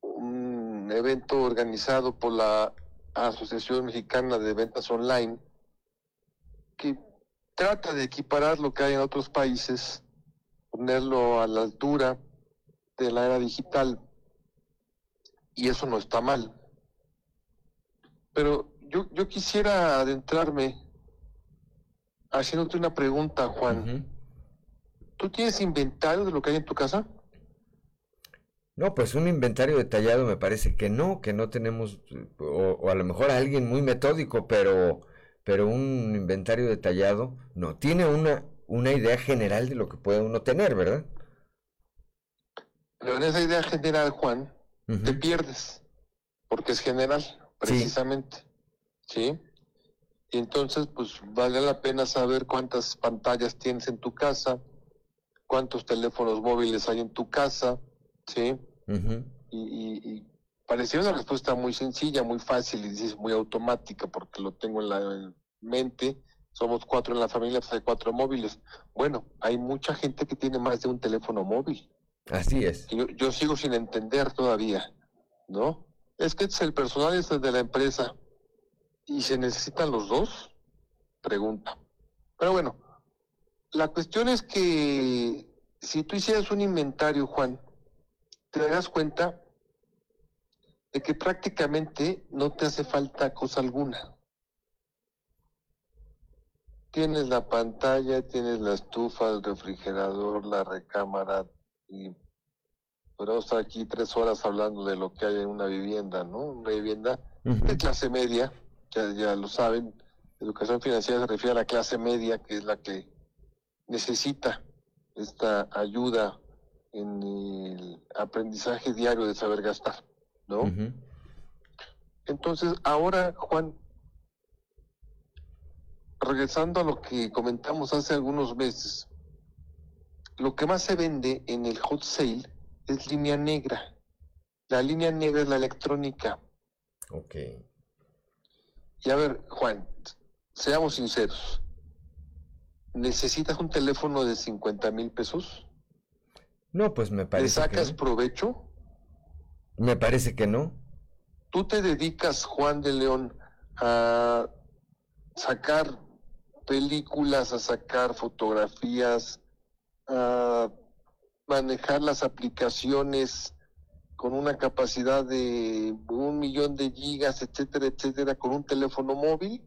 un evento organizado por la Asociación Mexicana de Ventas Online, que trata de equiparar lo que hay en otros países, ponerlo a la altura de la era digital, y eso no está mal. Pero yo, yo quisiera adentrarme haciéndote una pregunta, Juan. ¿Tú tienes inventario de lo que hay en tu casa? No, pues un inventario detallado me parece que no, que no tenemos, o, o a lo mejor alguien muy metódico, pero, pero un inventario detallado no. Tiene una, una idea general de lo que puede uno tener, ¿verdad? Pero en esa idea general, Juan, te pierdes, porque es general, precisamente. ¿Sí? Y entonces, pues vale la pena saber cuántas pantallas tienes en tu casa, cuántos teléfonos móviles hay en tu casa, ¿sí? y, y, y parecía una respuesta muy sencilla, muy fácil y dices muy automática, porque lo tengo en la mente. Somos cuatro en la familia, pues hay cuatro móviles. Bueno, hay mucha gente que tiene más de un teléfono móvil. Así es. Yo, yo sigo sin entender todavía, ¿no? Es que es el personal es el de la empresa y se necesitan los dos, pregunta. Pero bueno, la cuestión es que si tú hicieras un inventario, Juan, te darás cuenta de que prácticamente no te hace falta cosa alguna. Tienes la pantalla, tienes la estufa, el refrigerador, la recámara y podemos estar aquí tres horas hablando de lo que hay en una vivienda, ¿no? Una vivienda de clase media, ya, ya lo saben, educación financiera se refiere a la clase media, que es la que necesita esta ayuda en el aprendizaje diario de saber gastar, ¿no? Entonces, ahora, Juan, regresando a lo que comentamos hace algunos meses, lo que más se vende en el hot sale es línea negra. La línea negra es la electrónica. Ok. Y a ver, Juan, seamos sinceros. ¿Necesitas un teléfono de 50 mil pesos? No, pues me ¿Le parece que sacas no. provecho? Me parece que no. ¿Tú te dedicas, Juan de León, a sacar películas, a sacar fotografías, a manejar las aplicaciones con una capacidad de un millón de gigas, etcétera, etcétera, con un teléfono móvil?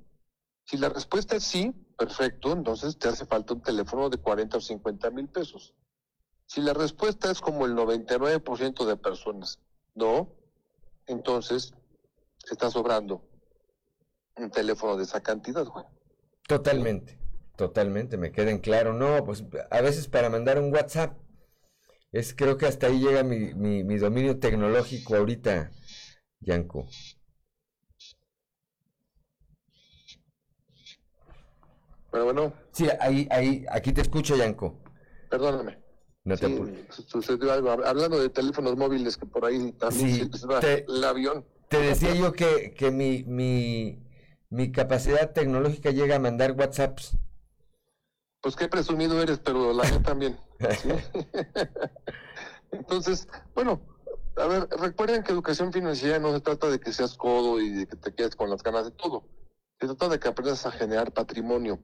Si la respuesta es sí, perfecto, entonces te hace falta un teléfono de 40 o 50 mil pesos. Si la respuesta es como el 99% de personas, no, entonces está sobrando un teléfono de esa cantidad, Juan. Totalmente, totalmente, me queda en claro. No, pues a veces para mandar un WhatsApp, es creo que hasta ahí llega mi, mi, mi dominio tecnológico ahorita, Yanko. Pero bueno. Sí, ahí, ahí, aquí te escucho, Yanko. Perdóname. No te Sí, sucedió algo. Hab- Hablando de teléfonos móviles, que por ahí también Sí, se les va te- el avión. Te decía yo que, que mi, mi, mi capacidad tecnológica llega a mandar WhatsApps. Pues qué presumido eres, pero la mía también. ¿sí? Entonces, bueno, a ver, recuerden que educación financiera no se trata de que seas codo y de que te quedes con las ganas de todo. Se trata de que aprendas a generar patrimonio.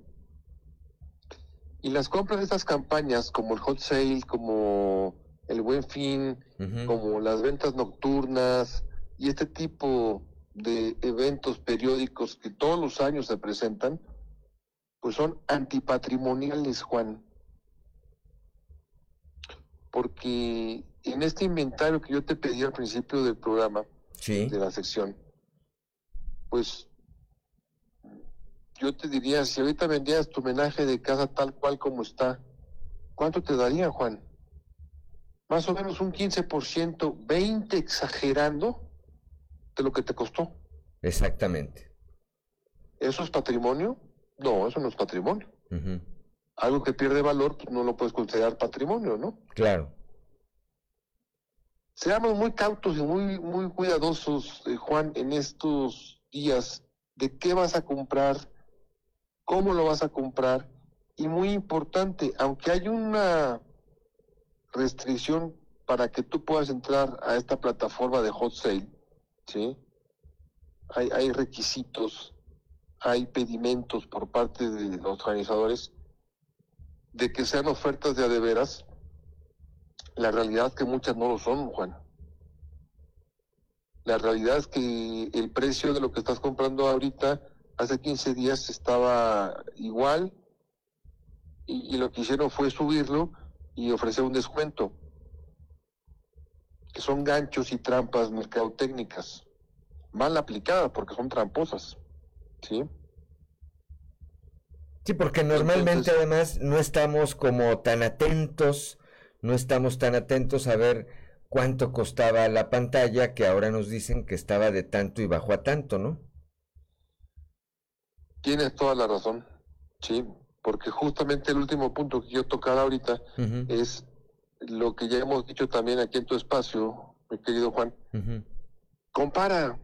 Y las compras de estas campañas, como el hot sale, como el buen fin, como las ventas nocturnas y este tipo de eventos periódicos que todos los años se presentan, pues son antipatrimoniales, Juan. Porque en este inventario que yo te pedí al principio del programa, Sí. de la sección, pues yo te diría, si ahorita vendías tu homenaje de casa tal cual como está, ¿cuánto te daría, Juan? Más o menos un 15%, 20% exagerando, de lo que te costó. Exactamente. ¿Eso es patrimonio? No, eso no es patrimonio. Algo que pierde valor, pues no lo puedes considerar patrimonio, ¿no? Claro. Seamos muy cautos y muy, muy cuidadosos, eh, Juan, en estos días de qué vas a comprar, cómo lo vas a comprar y muy importante, aunque hay una restricción para que tú puedas entrar a esta plataforma de hot sale, ¿sí? Hay, hay requisitos, hay pedimentos por parte de los organizadores de que sean ofertas de adeveras. La realidad es que muchas no lo son, Juan. La realidad es que el precio de lo que estás comprando ahorita, hace 15 días estaba igual y, lo que hicieron fue subirlo y ofrecer un descuento, que son ganchos y trampas mercadotécnicas, mal aplicadas porque son tramposas, ¿sí? Sí, porque normalmente además no estamos como tan atentos, no estamos tan atentos a ver cuánto costaba la pantalla que ahora nos dicen que estaba de tanto y bajó a tanto, ¿no? Tienes toda la razón, sí, porque justamente el último punto que quiero tocar ahorita es lo que ya hemos dicho también aquí en tu espacio, mi querido Juan. Compara.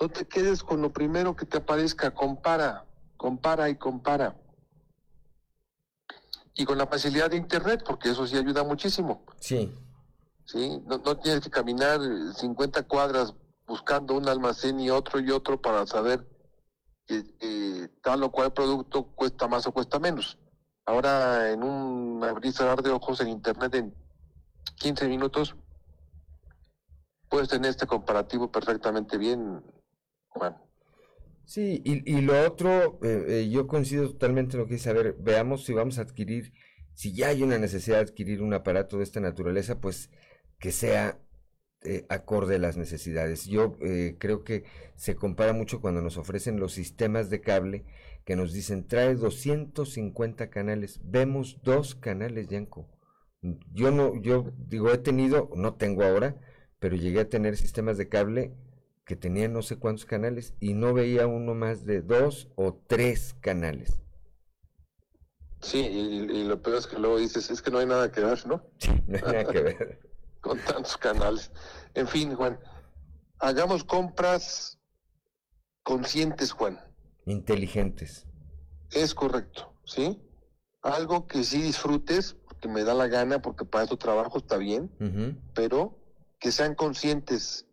No te quedes con lo primero que te aparezca, compara, compara y compara. Y con la facilidad de Internet, porque eso sí ayuda muchísimo. Sí. Sí, no, no tienes que caminar 50 cuadras buscando un almacén y otro y otro para saber que, que tal o cual producto cuesta más o cuesta menos. Ahora en un abrir cerrar de ojos en internet en 15 minutos puedes tener este comparativo perfectamente bien, Sí, y, y lo otro, eh, eh, yo coincido totalmente en lo que dice, a ver, veamos si vamos a adquirir, si ya hay una necesidad de adquirir un aparato de esta naturaleza, pues que sea eh, acorde a las necesidades. Yo creo que se compara mucho cuando nos ofrecen los sistemas de cable que nos dicen trae 250 canales, vemos dos canales, Yanko. Yo no, yo digo, he tenido, no tengo ahora, pero llegué a tener sistemas de cable que tenían no sé cuántos canales y no veía uno más de dos o tres canales. Sí, y, y lo peor es que luego dices, es que no hay nada que ver, ¿no? Sí, no hay nada que ver. Con tantos canales. En fin, Juan, hagamos compras conscientes, Juan. Inteligentes. Es correcto, ¿sí? Algo que sí disfrutes, porque me da la gana, porque para tu trabajo está bien, pero que sean conscientes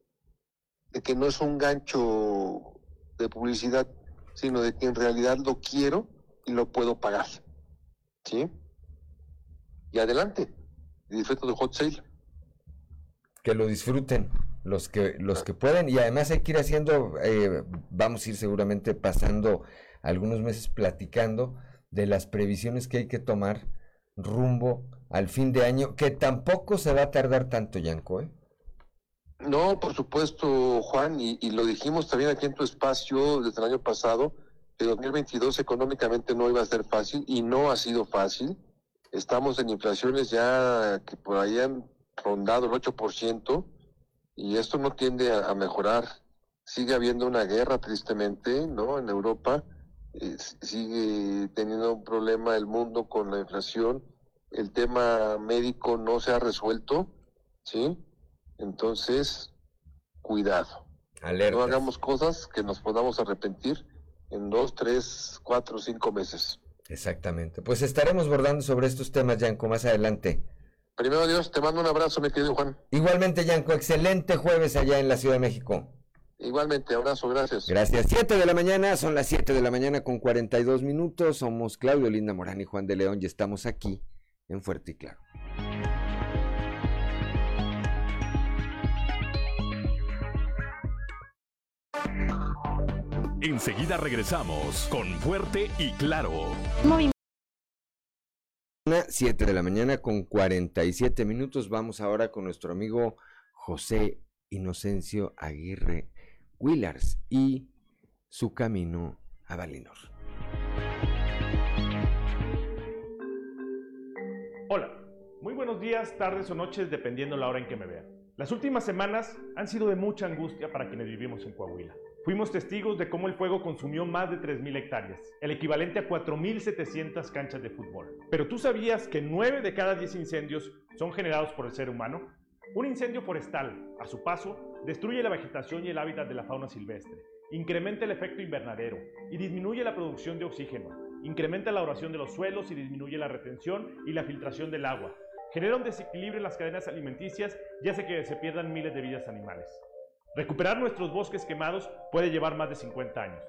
de que no es un gancho de publicidad, sino de que en realidad lo quiero y lo puedo pagar. ¿Sí? Y adelante, y disfruta de hot sale. que lo disfruten los que los que pueden y además hay que ir haciendo eh, vamos a ir seguramente pasando algunos meses platicando de las previsiones que hay que tomar rumbo al fin de año que tampoco se va a tardar tanto Yanko ¿eh? No, por supuesto, Juan, y, lo dijimos también aquí en tu espacio desde el año pasado, que 2022 económicamente no iba a ser fácil y no ha sido fácil. Estamos en inflaciones ya que por ahí han rondado el 8% y esto no tiende a, mejorar. Sigue habiendo una guerra, tristemente, ¿no? En Europa eh, sigue teniendo un problema el mundo con la inflación. El tema médico no se ha resuelto, ¿sí? Entonces, cuidado. Alertas. No hagamos cosas que nos podamos arrepentir en dos, tres, cuatro, cinco meses. exactamente pues estaremos bordando sobre estos temas Yanko más adelante Primero Dios, te mando un abrazo, mi querido Juan. igualmente Yanko excelente jueves allá en la Ciudad de México Igualmente, abrazo, gracias. Gracias. 7 de la mañana, son las 7 de la mañana con 42 minutos. Somos Claudio Linda Morán y Juan de León y estamos aquí en Fuerte y Claro. Enseguida regresamos con Fuerte y Claro. 7 de la mañana con 47 minutos. Vamos ahora con nuestro amigo José Inocencio Aguirre Willars y su camino a Valinor. Hola, muy buenos días, tardes o noches, dependiendo la hora en que me vean. Las últimas semanas han sido de mucha angustia para quienes vivimos en Coahuila. Fuimos testigos de cómo el fuego consumió más de 3.000 hectáreas, el equivalente a 4.700 canchas de fútbol. Pero tú sabías que 9 de cada 10 incendios son generados por el ser humano? Un incendio forestal, a su paso, destruye la vegetación y el hábitat de la fauna silvestre, incrementa el efecto invernadero y disminuye la producción de oxígeno, incrementa la oración de los suelos y disminuye la retención y la filtración del agua, genera un desequilibrio en las cadenas alimenticias y hace que se pierdan miles de vidas animales. Recuperar nuestros bosques quemados puede llevar más de 50 años.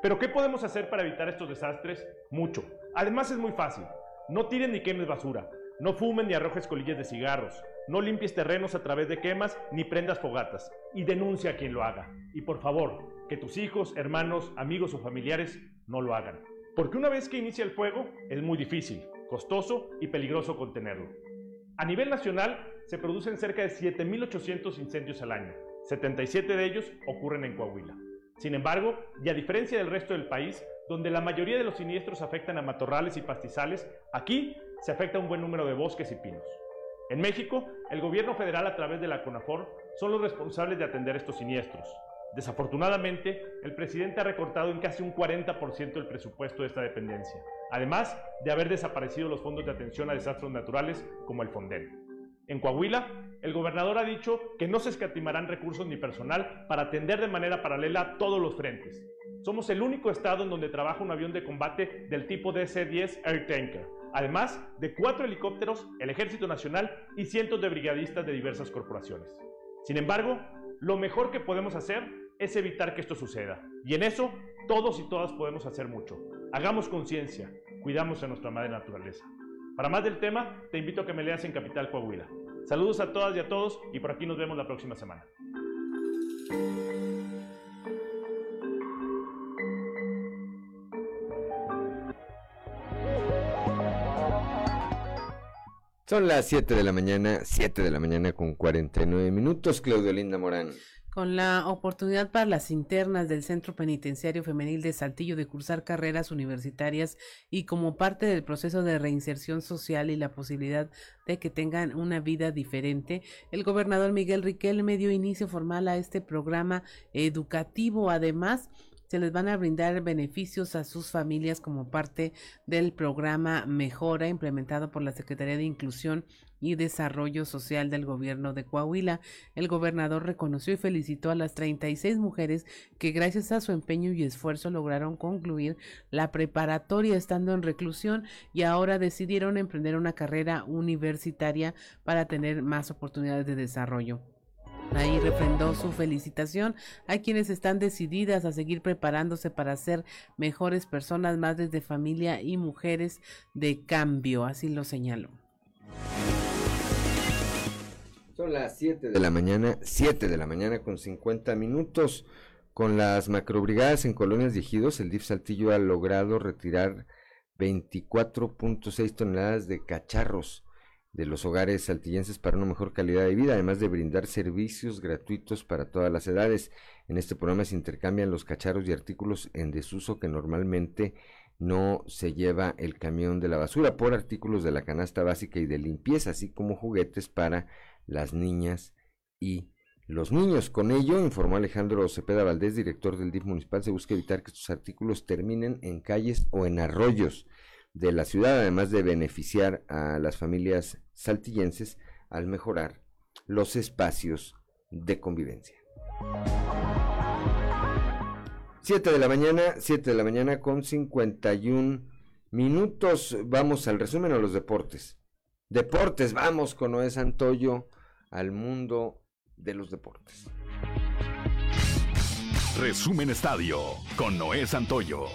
Pero ¿qué podemos hacer para evitar estos desastres? Mucho. Además es muy fácil. No tiren ni quemes basura. No fumen ni arrojes colillas de cigarros. No limpies terrenos a través de quemas ni prendas fogatas. Y denuncia a quien lo haga. Y por favor, que tus hijos, hermanos, amigos o familiares no lo hagan. Porque una vez que inicia el fuego, es muy difícil, costoso y peligroso contenerlo. A nivel nacional, se producen cerca de 7.800 incendios al año. 77 de ellos ocurren en Coahuila. Sin embargo, y a diferencia del resto del país, donde la mayoría de los siniestros afectan a matorrales y pastizales, aquí se afecta un buen número de bosques y pinos. En México, el gobierno federal a través de la CONAFOR son los responsables de atender estos siniestros. Desafortunadamente, el presidente ha recortado en casi un 40% el presupuesto de esta dependencia, además de haber desaparecido los fondos de atención a desastres naturales como el FONDEN. En Coahuila, el gobernador ha dicho que no se escatimarán recursos ni personal para atender de manera paralela todos los frentes. Somos el único estado en donde trabaja un avión de combate del tipo DC-10 Air Tanker, además de cuatro helicópteros, el Ejército Nacional y cientos de brigadistas de diversas corporaciones. Sin embargo, lo mejor que podemos hacer es evitar que esto suceda. Y en eso, todos y todas podemos hacer mucho. Hagamos conciencia, cuidamos a nuestra madre naturaleza. Para más del tema, te invito a que me leas en Capital Coahuila. Saludos a todas y a todos y por aquí nos vemos la próxima semana. Son las 7 de la mañana, 7 de la mañana con 49 minutos, Claudio Linda Morán con la oportunidad para las internas del Centro Penitenciario Femenil de Saltillo de cursar carreras universitarias y como parte del proceso de reinserción social y la posibilidad de que tengan una vida diferente, el gobernador Miguel Riquelme dio inicio formal a este programa educativo. Además, se les van a brindar beneficios a sus familias como parte del programa Mejora implementado por la Secretaría de Inclusión y Desarrollo Social del Gobierno de Coahuila. El gobernador reconoció y felicitó a las 36 mujeres que gracias a su empeño y esfuerzo lograron concluir la preparatoria estando en reclusión y ahora decidieron emprender una carrera universitaria para tener más oportunidades de desarrollo. Ahí refrendó su felicitación a quienes están decididas a seguir preparándose para ser mejores personas, madres de familia y mujeres de cambio, así lo señaló. Son las 7 de la mañana, 7 de la mañana con 50 minutos. Con las macrobrigadas en colonias de ejidos, el DIF Saltillo ha logrado retirar 24.6 toneladas de cacharros de los hogares saltillenses para una mejor calidad de vida, además de brindar servicios gratuitos para todas las edades. En este programa se intercambian los cacharros y artículos en desuso que normalmente no se lleva el camión de la basura por artículos de la canasta básica y de limpieza, así como juguetes para las niñas y los niños. Con ello, informó Alejandro Cepeda Valdés, director del DIF municipal, se busca evitar que estos artículos terminen en calles o en arroyos de la ciudad, además de beneficiar a las familias saltillenses al mejorar los espacios de convivencia. 7 de la mañana, 7 de la mañana con 51 minutos. Vamos al resumen a los deportes. Deportes, vamos con Noé Santoyo al mundo de los deportes. Resumen Estadio con Noé Santoyo.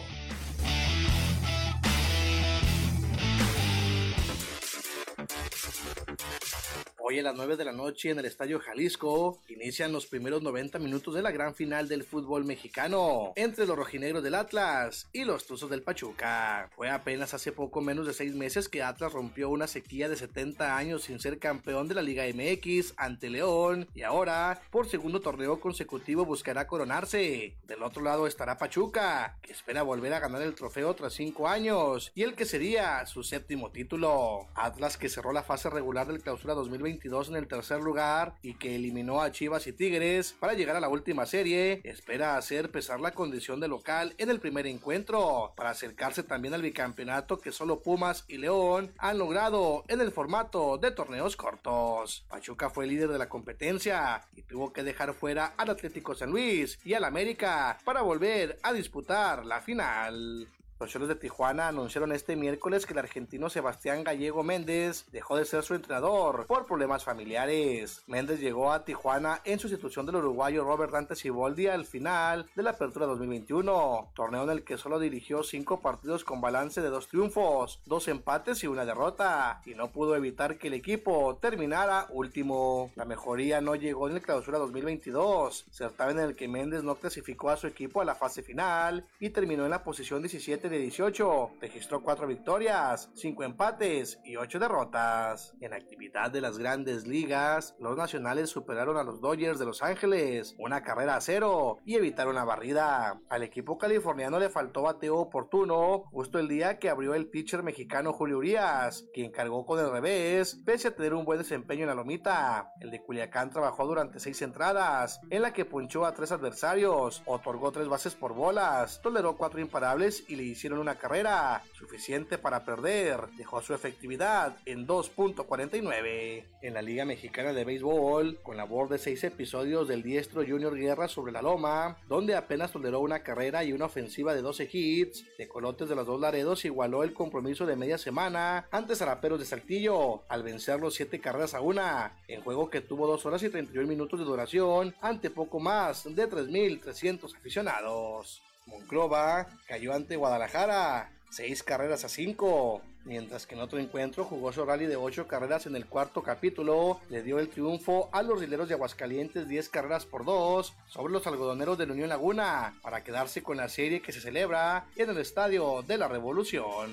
Hoy a las 9 de la noche en el Estadio Jalisco inician los primeros 90 minutos de la gran final del fútbol mexicano entre los rojinegros del Atlas y los Tuzos del Pachuca. Fue apenas hace poco menos de 6 meses que Atlas rompió una sequía de 70 años sin ser campeón de la Liga MX ante León y ahora por segundo torneo consecutivo buscará coronarse. Del otro lado estará Pachuca, que espera volver a ganar el trofeo tras 5 años y el que sería su séptimo título. Atlas que cerró la fase regular del clausura 2020 2022 en el tercer lugar y que eliminó a Chivas y Tigres para llegar a la última serie, espera hacer pesar la condición de local en el primer encuentro para acercarse también al bicampeonato que solo Pumas y León han logrado en el formato de torneos cortos. Pachuca fue líder de la competencia y tuvo que dejar fuera al Atlético San Luis y al América para volver a disputar la final. Los Cholos de Tijuana anunciaron este miércoles que el argentino Sebastián Gallego Méndez dejó de ser su entrenador por problemas familiares. Méndez llegó a Tijuana en sustitución del uruguayo Robert Dante Siboldi al final de la apertura 2021, torneo en el que solo dirigió cinco partidos con balance de dos triunfos, dos empates y una derrota, y no pudo evitar que el equipo terminara último. La mejoría no llegó en el clausura 2022, certamen en el que Méndez no clasificó a su equipo a la fase final y terminó en la posición 17 de 18, registró 4 victorias, 5 empates y 8 derrotas. En actividad de las grandes ligas, los nacionales superaron a los Dodgers de Los Ángeles, una carrera a cero y evitaron una barrida. Al equipo californiano le faltó bateo oportuno justo el día que abrió el pitcher mexicano Julio Urias, quien cargó con el revés, pese a tener un buen desempeño en la lomita. El de Culiacán trabajó durante 6 entradas, en la que punchó a 3 adversarios, otorgó 3 bases por bolas, toleró 4 imparables y le hizo hicieron una carrera suficiente para perder. Dejó su efectividad en 2.49. En la Liga Mexicana de Béisbol, con labor de seis episodios del diestro Junior Guerra sobre la loma, donde apenas toleró una carrera y una ofensiva de 12 hits, de Colotes de los Dos Laredos igualó el compromiso de media semana ante Zaraperos de Saltillo, al vencer los 7 carreras a una, en juego que tuvo 2 horas y 31 minutos de duración ante poco más de 3.300 aficionados. Monclova cayó ante Guadalajara, 6 carreras a 5. Mientras que en otro encuentro jugó su rally de 8 carreras en el cuarto capítulo, le dio el triunfo a los rileros de Aguascalientes 10 carreras por 2 sobre los algodoneros de la Unión Laguna para quedarse con la serie que se celebra en el Estadio de la Revolución.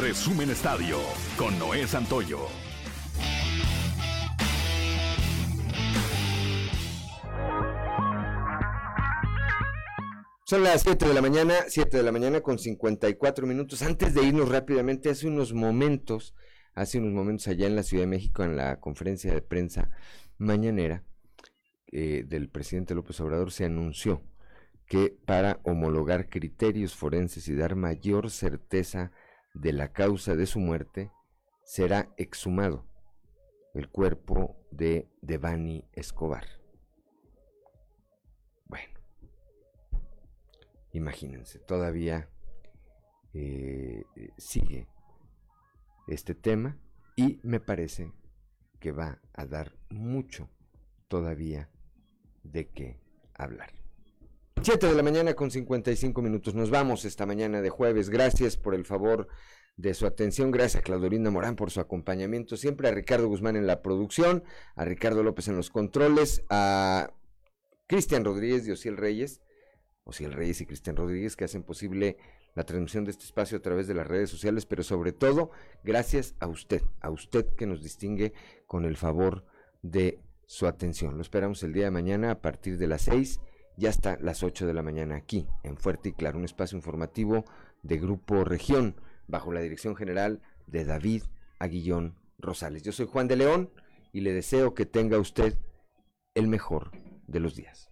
Resumen Estadio con Noé Santoyo. Son las 7 de la mañana, 7 de la mañana con 54 minutos. Antes de irnos rápidamente, hace unos momentos, hace unos momentos allá en la Ciudad de México, en la conferencia de prensa mañanera eh, del presidente López Obrador, se anunció que para homologar criterios forenses y dar mayor certeza de la causa de su muerte, será exhumado el cuerpo de Devani Escobar. Imagínense, todavía eh, eh, sigue este tema y me parece que va a dar mucho todavía de qué hablar. 7 de la mañana con 55 minutos. Nos vamos esta mañana de jueves. Gracias por el favor de su atención. Gracias a Claudorinda Morán por su acompañamiento. Siempre a Ricardo Guzmán en la producción, a Ricardo López en los controles, a Cristian Rodríguez y Osiel Reyes el Reyes y Cristian Rodríguez, que hacen posible la transmisión de este espacio a través de las redes sociales, pero sobre todo gracias a usted, a usted que nos distingue con el favor de su atención. Lo esperamos el día de mañana a partir de las 6 y hasta las 8 de la mañana aquí en Fuerte y Claro, un espacio informativo de Grupo Región bajo la dirección general de David Aguillón Rosales. Yo soy Juan de León y le deseo que tenga usted el mejor de los días.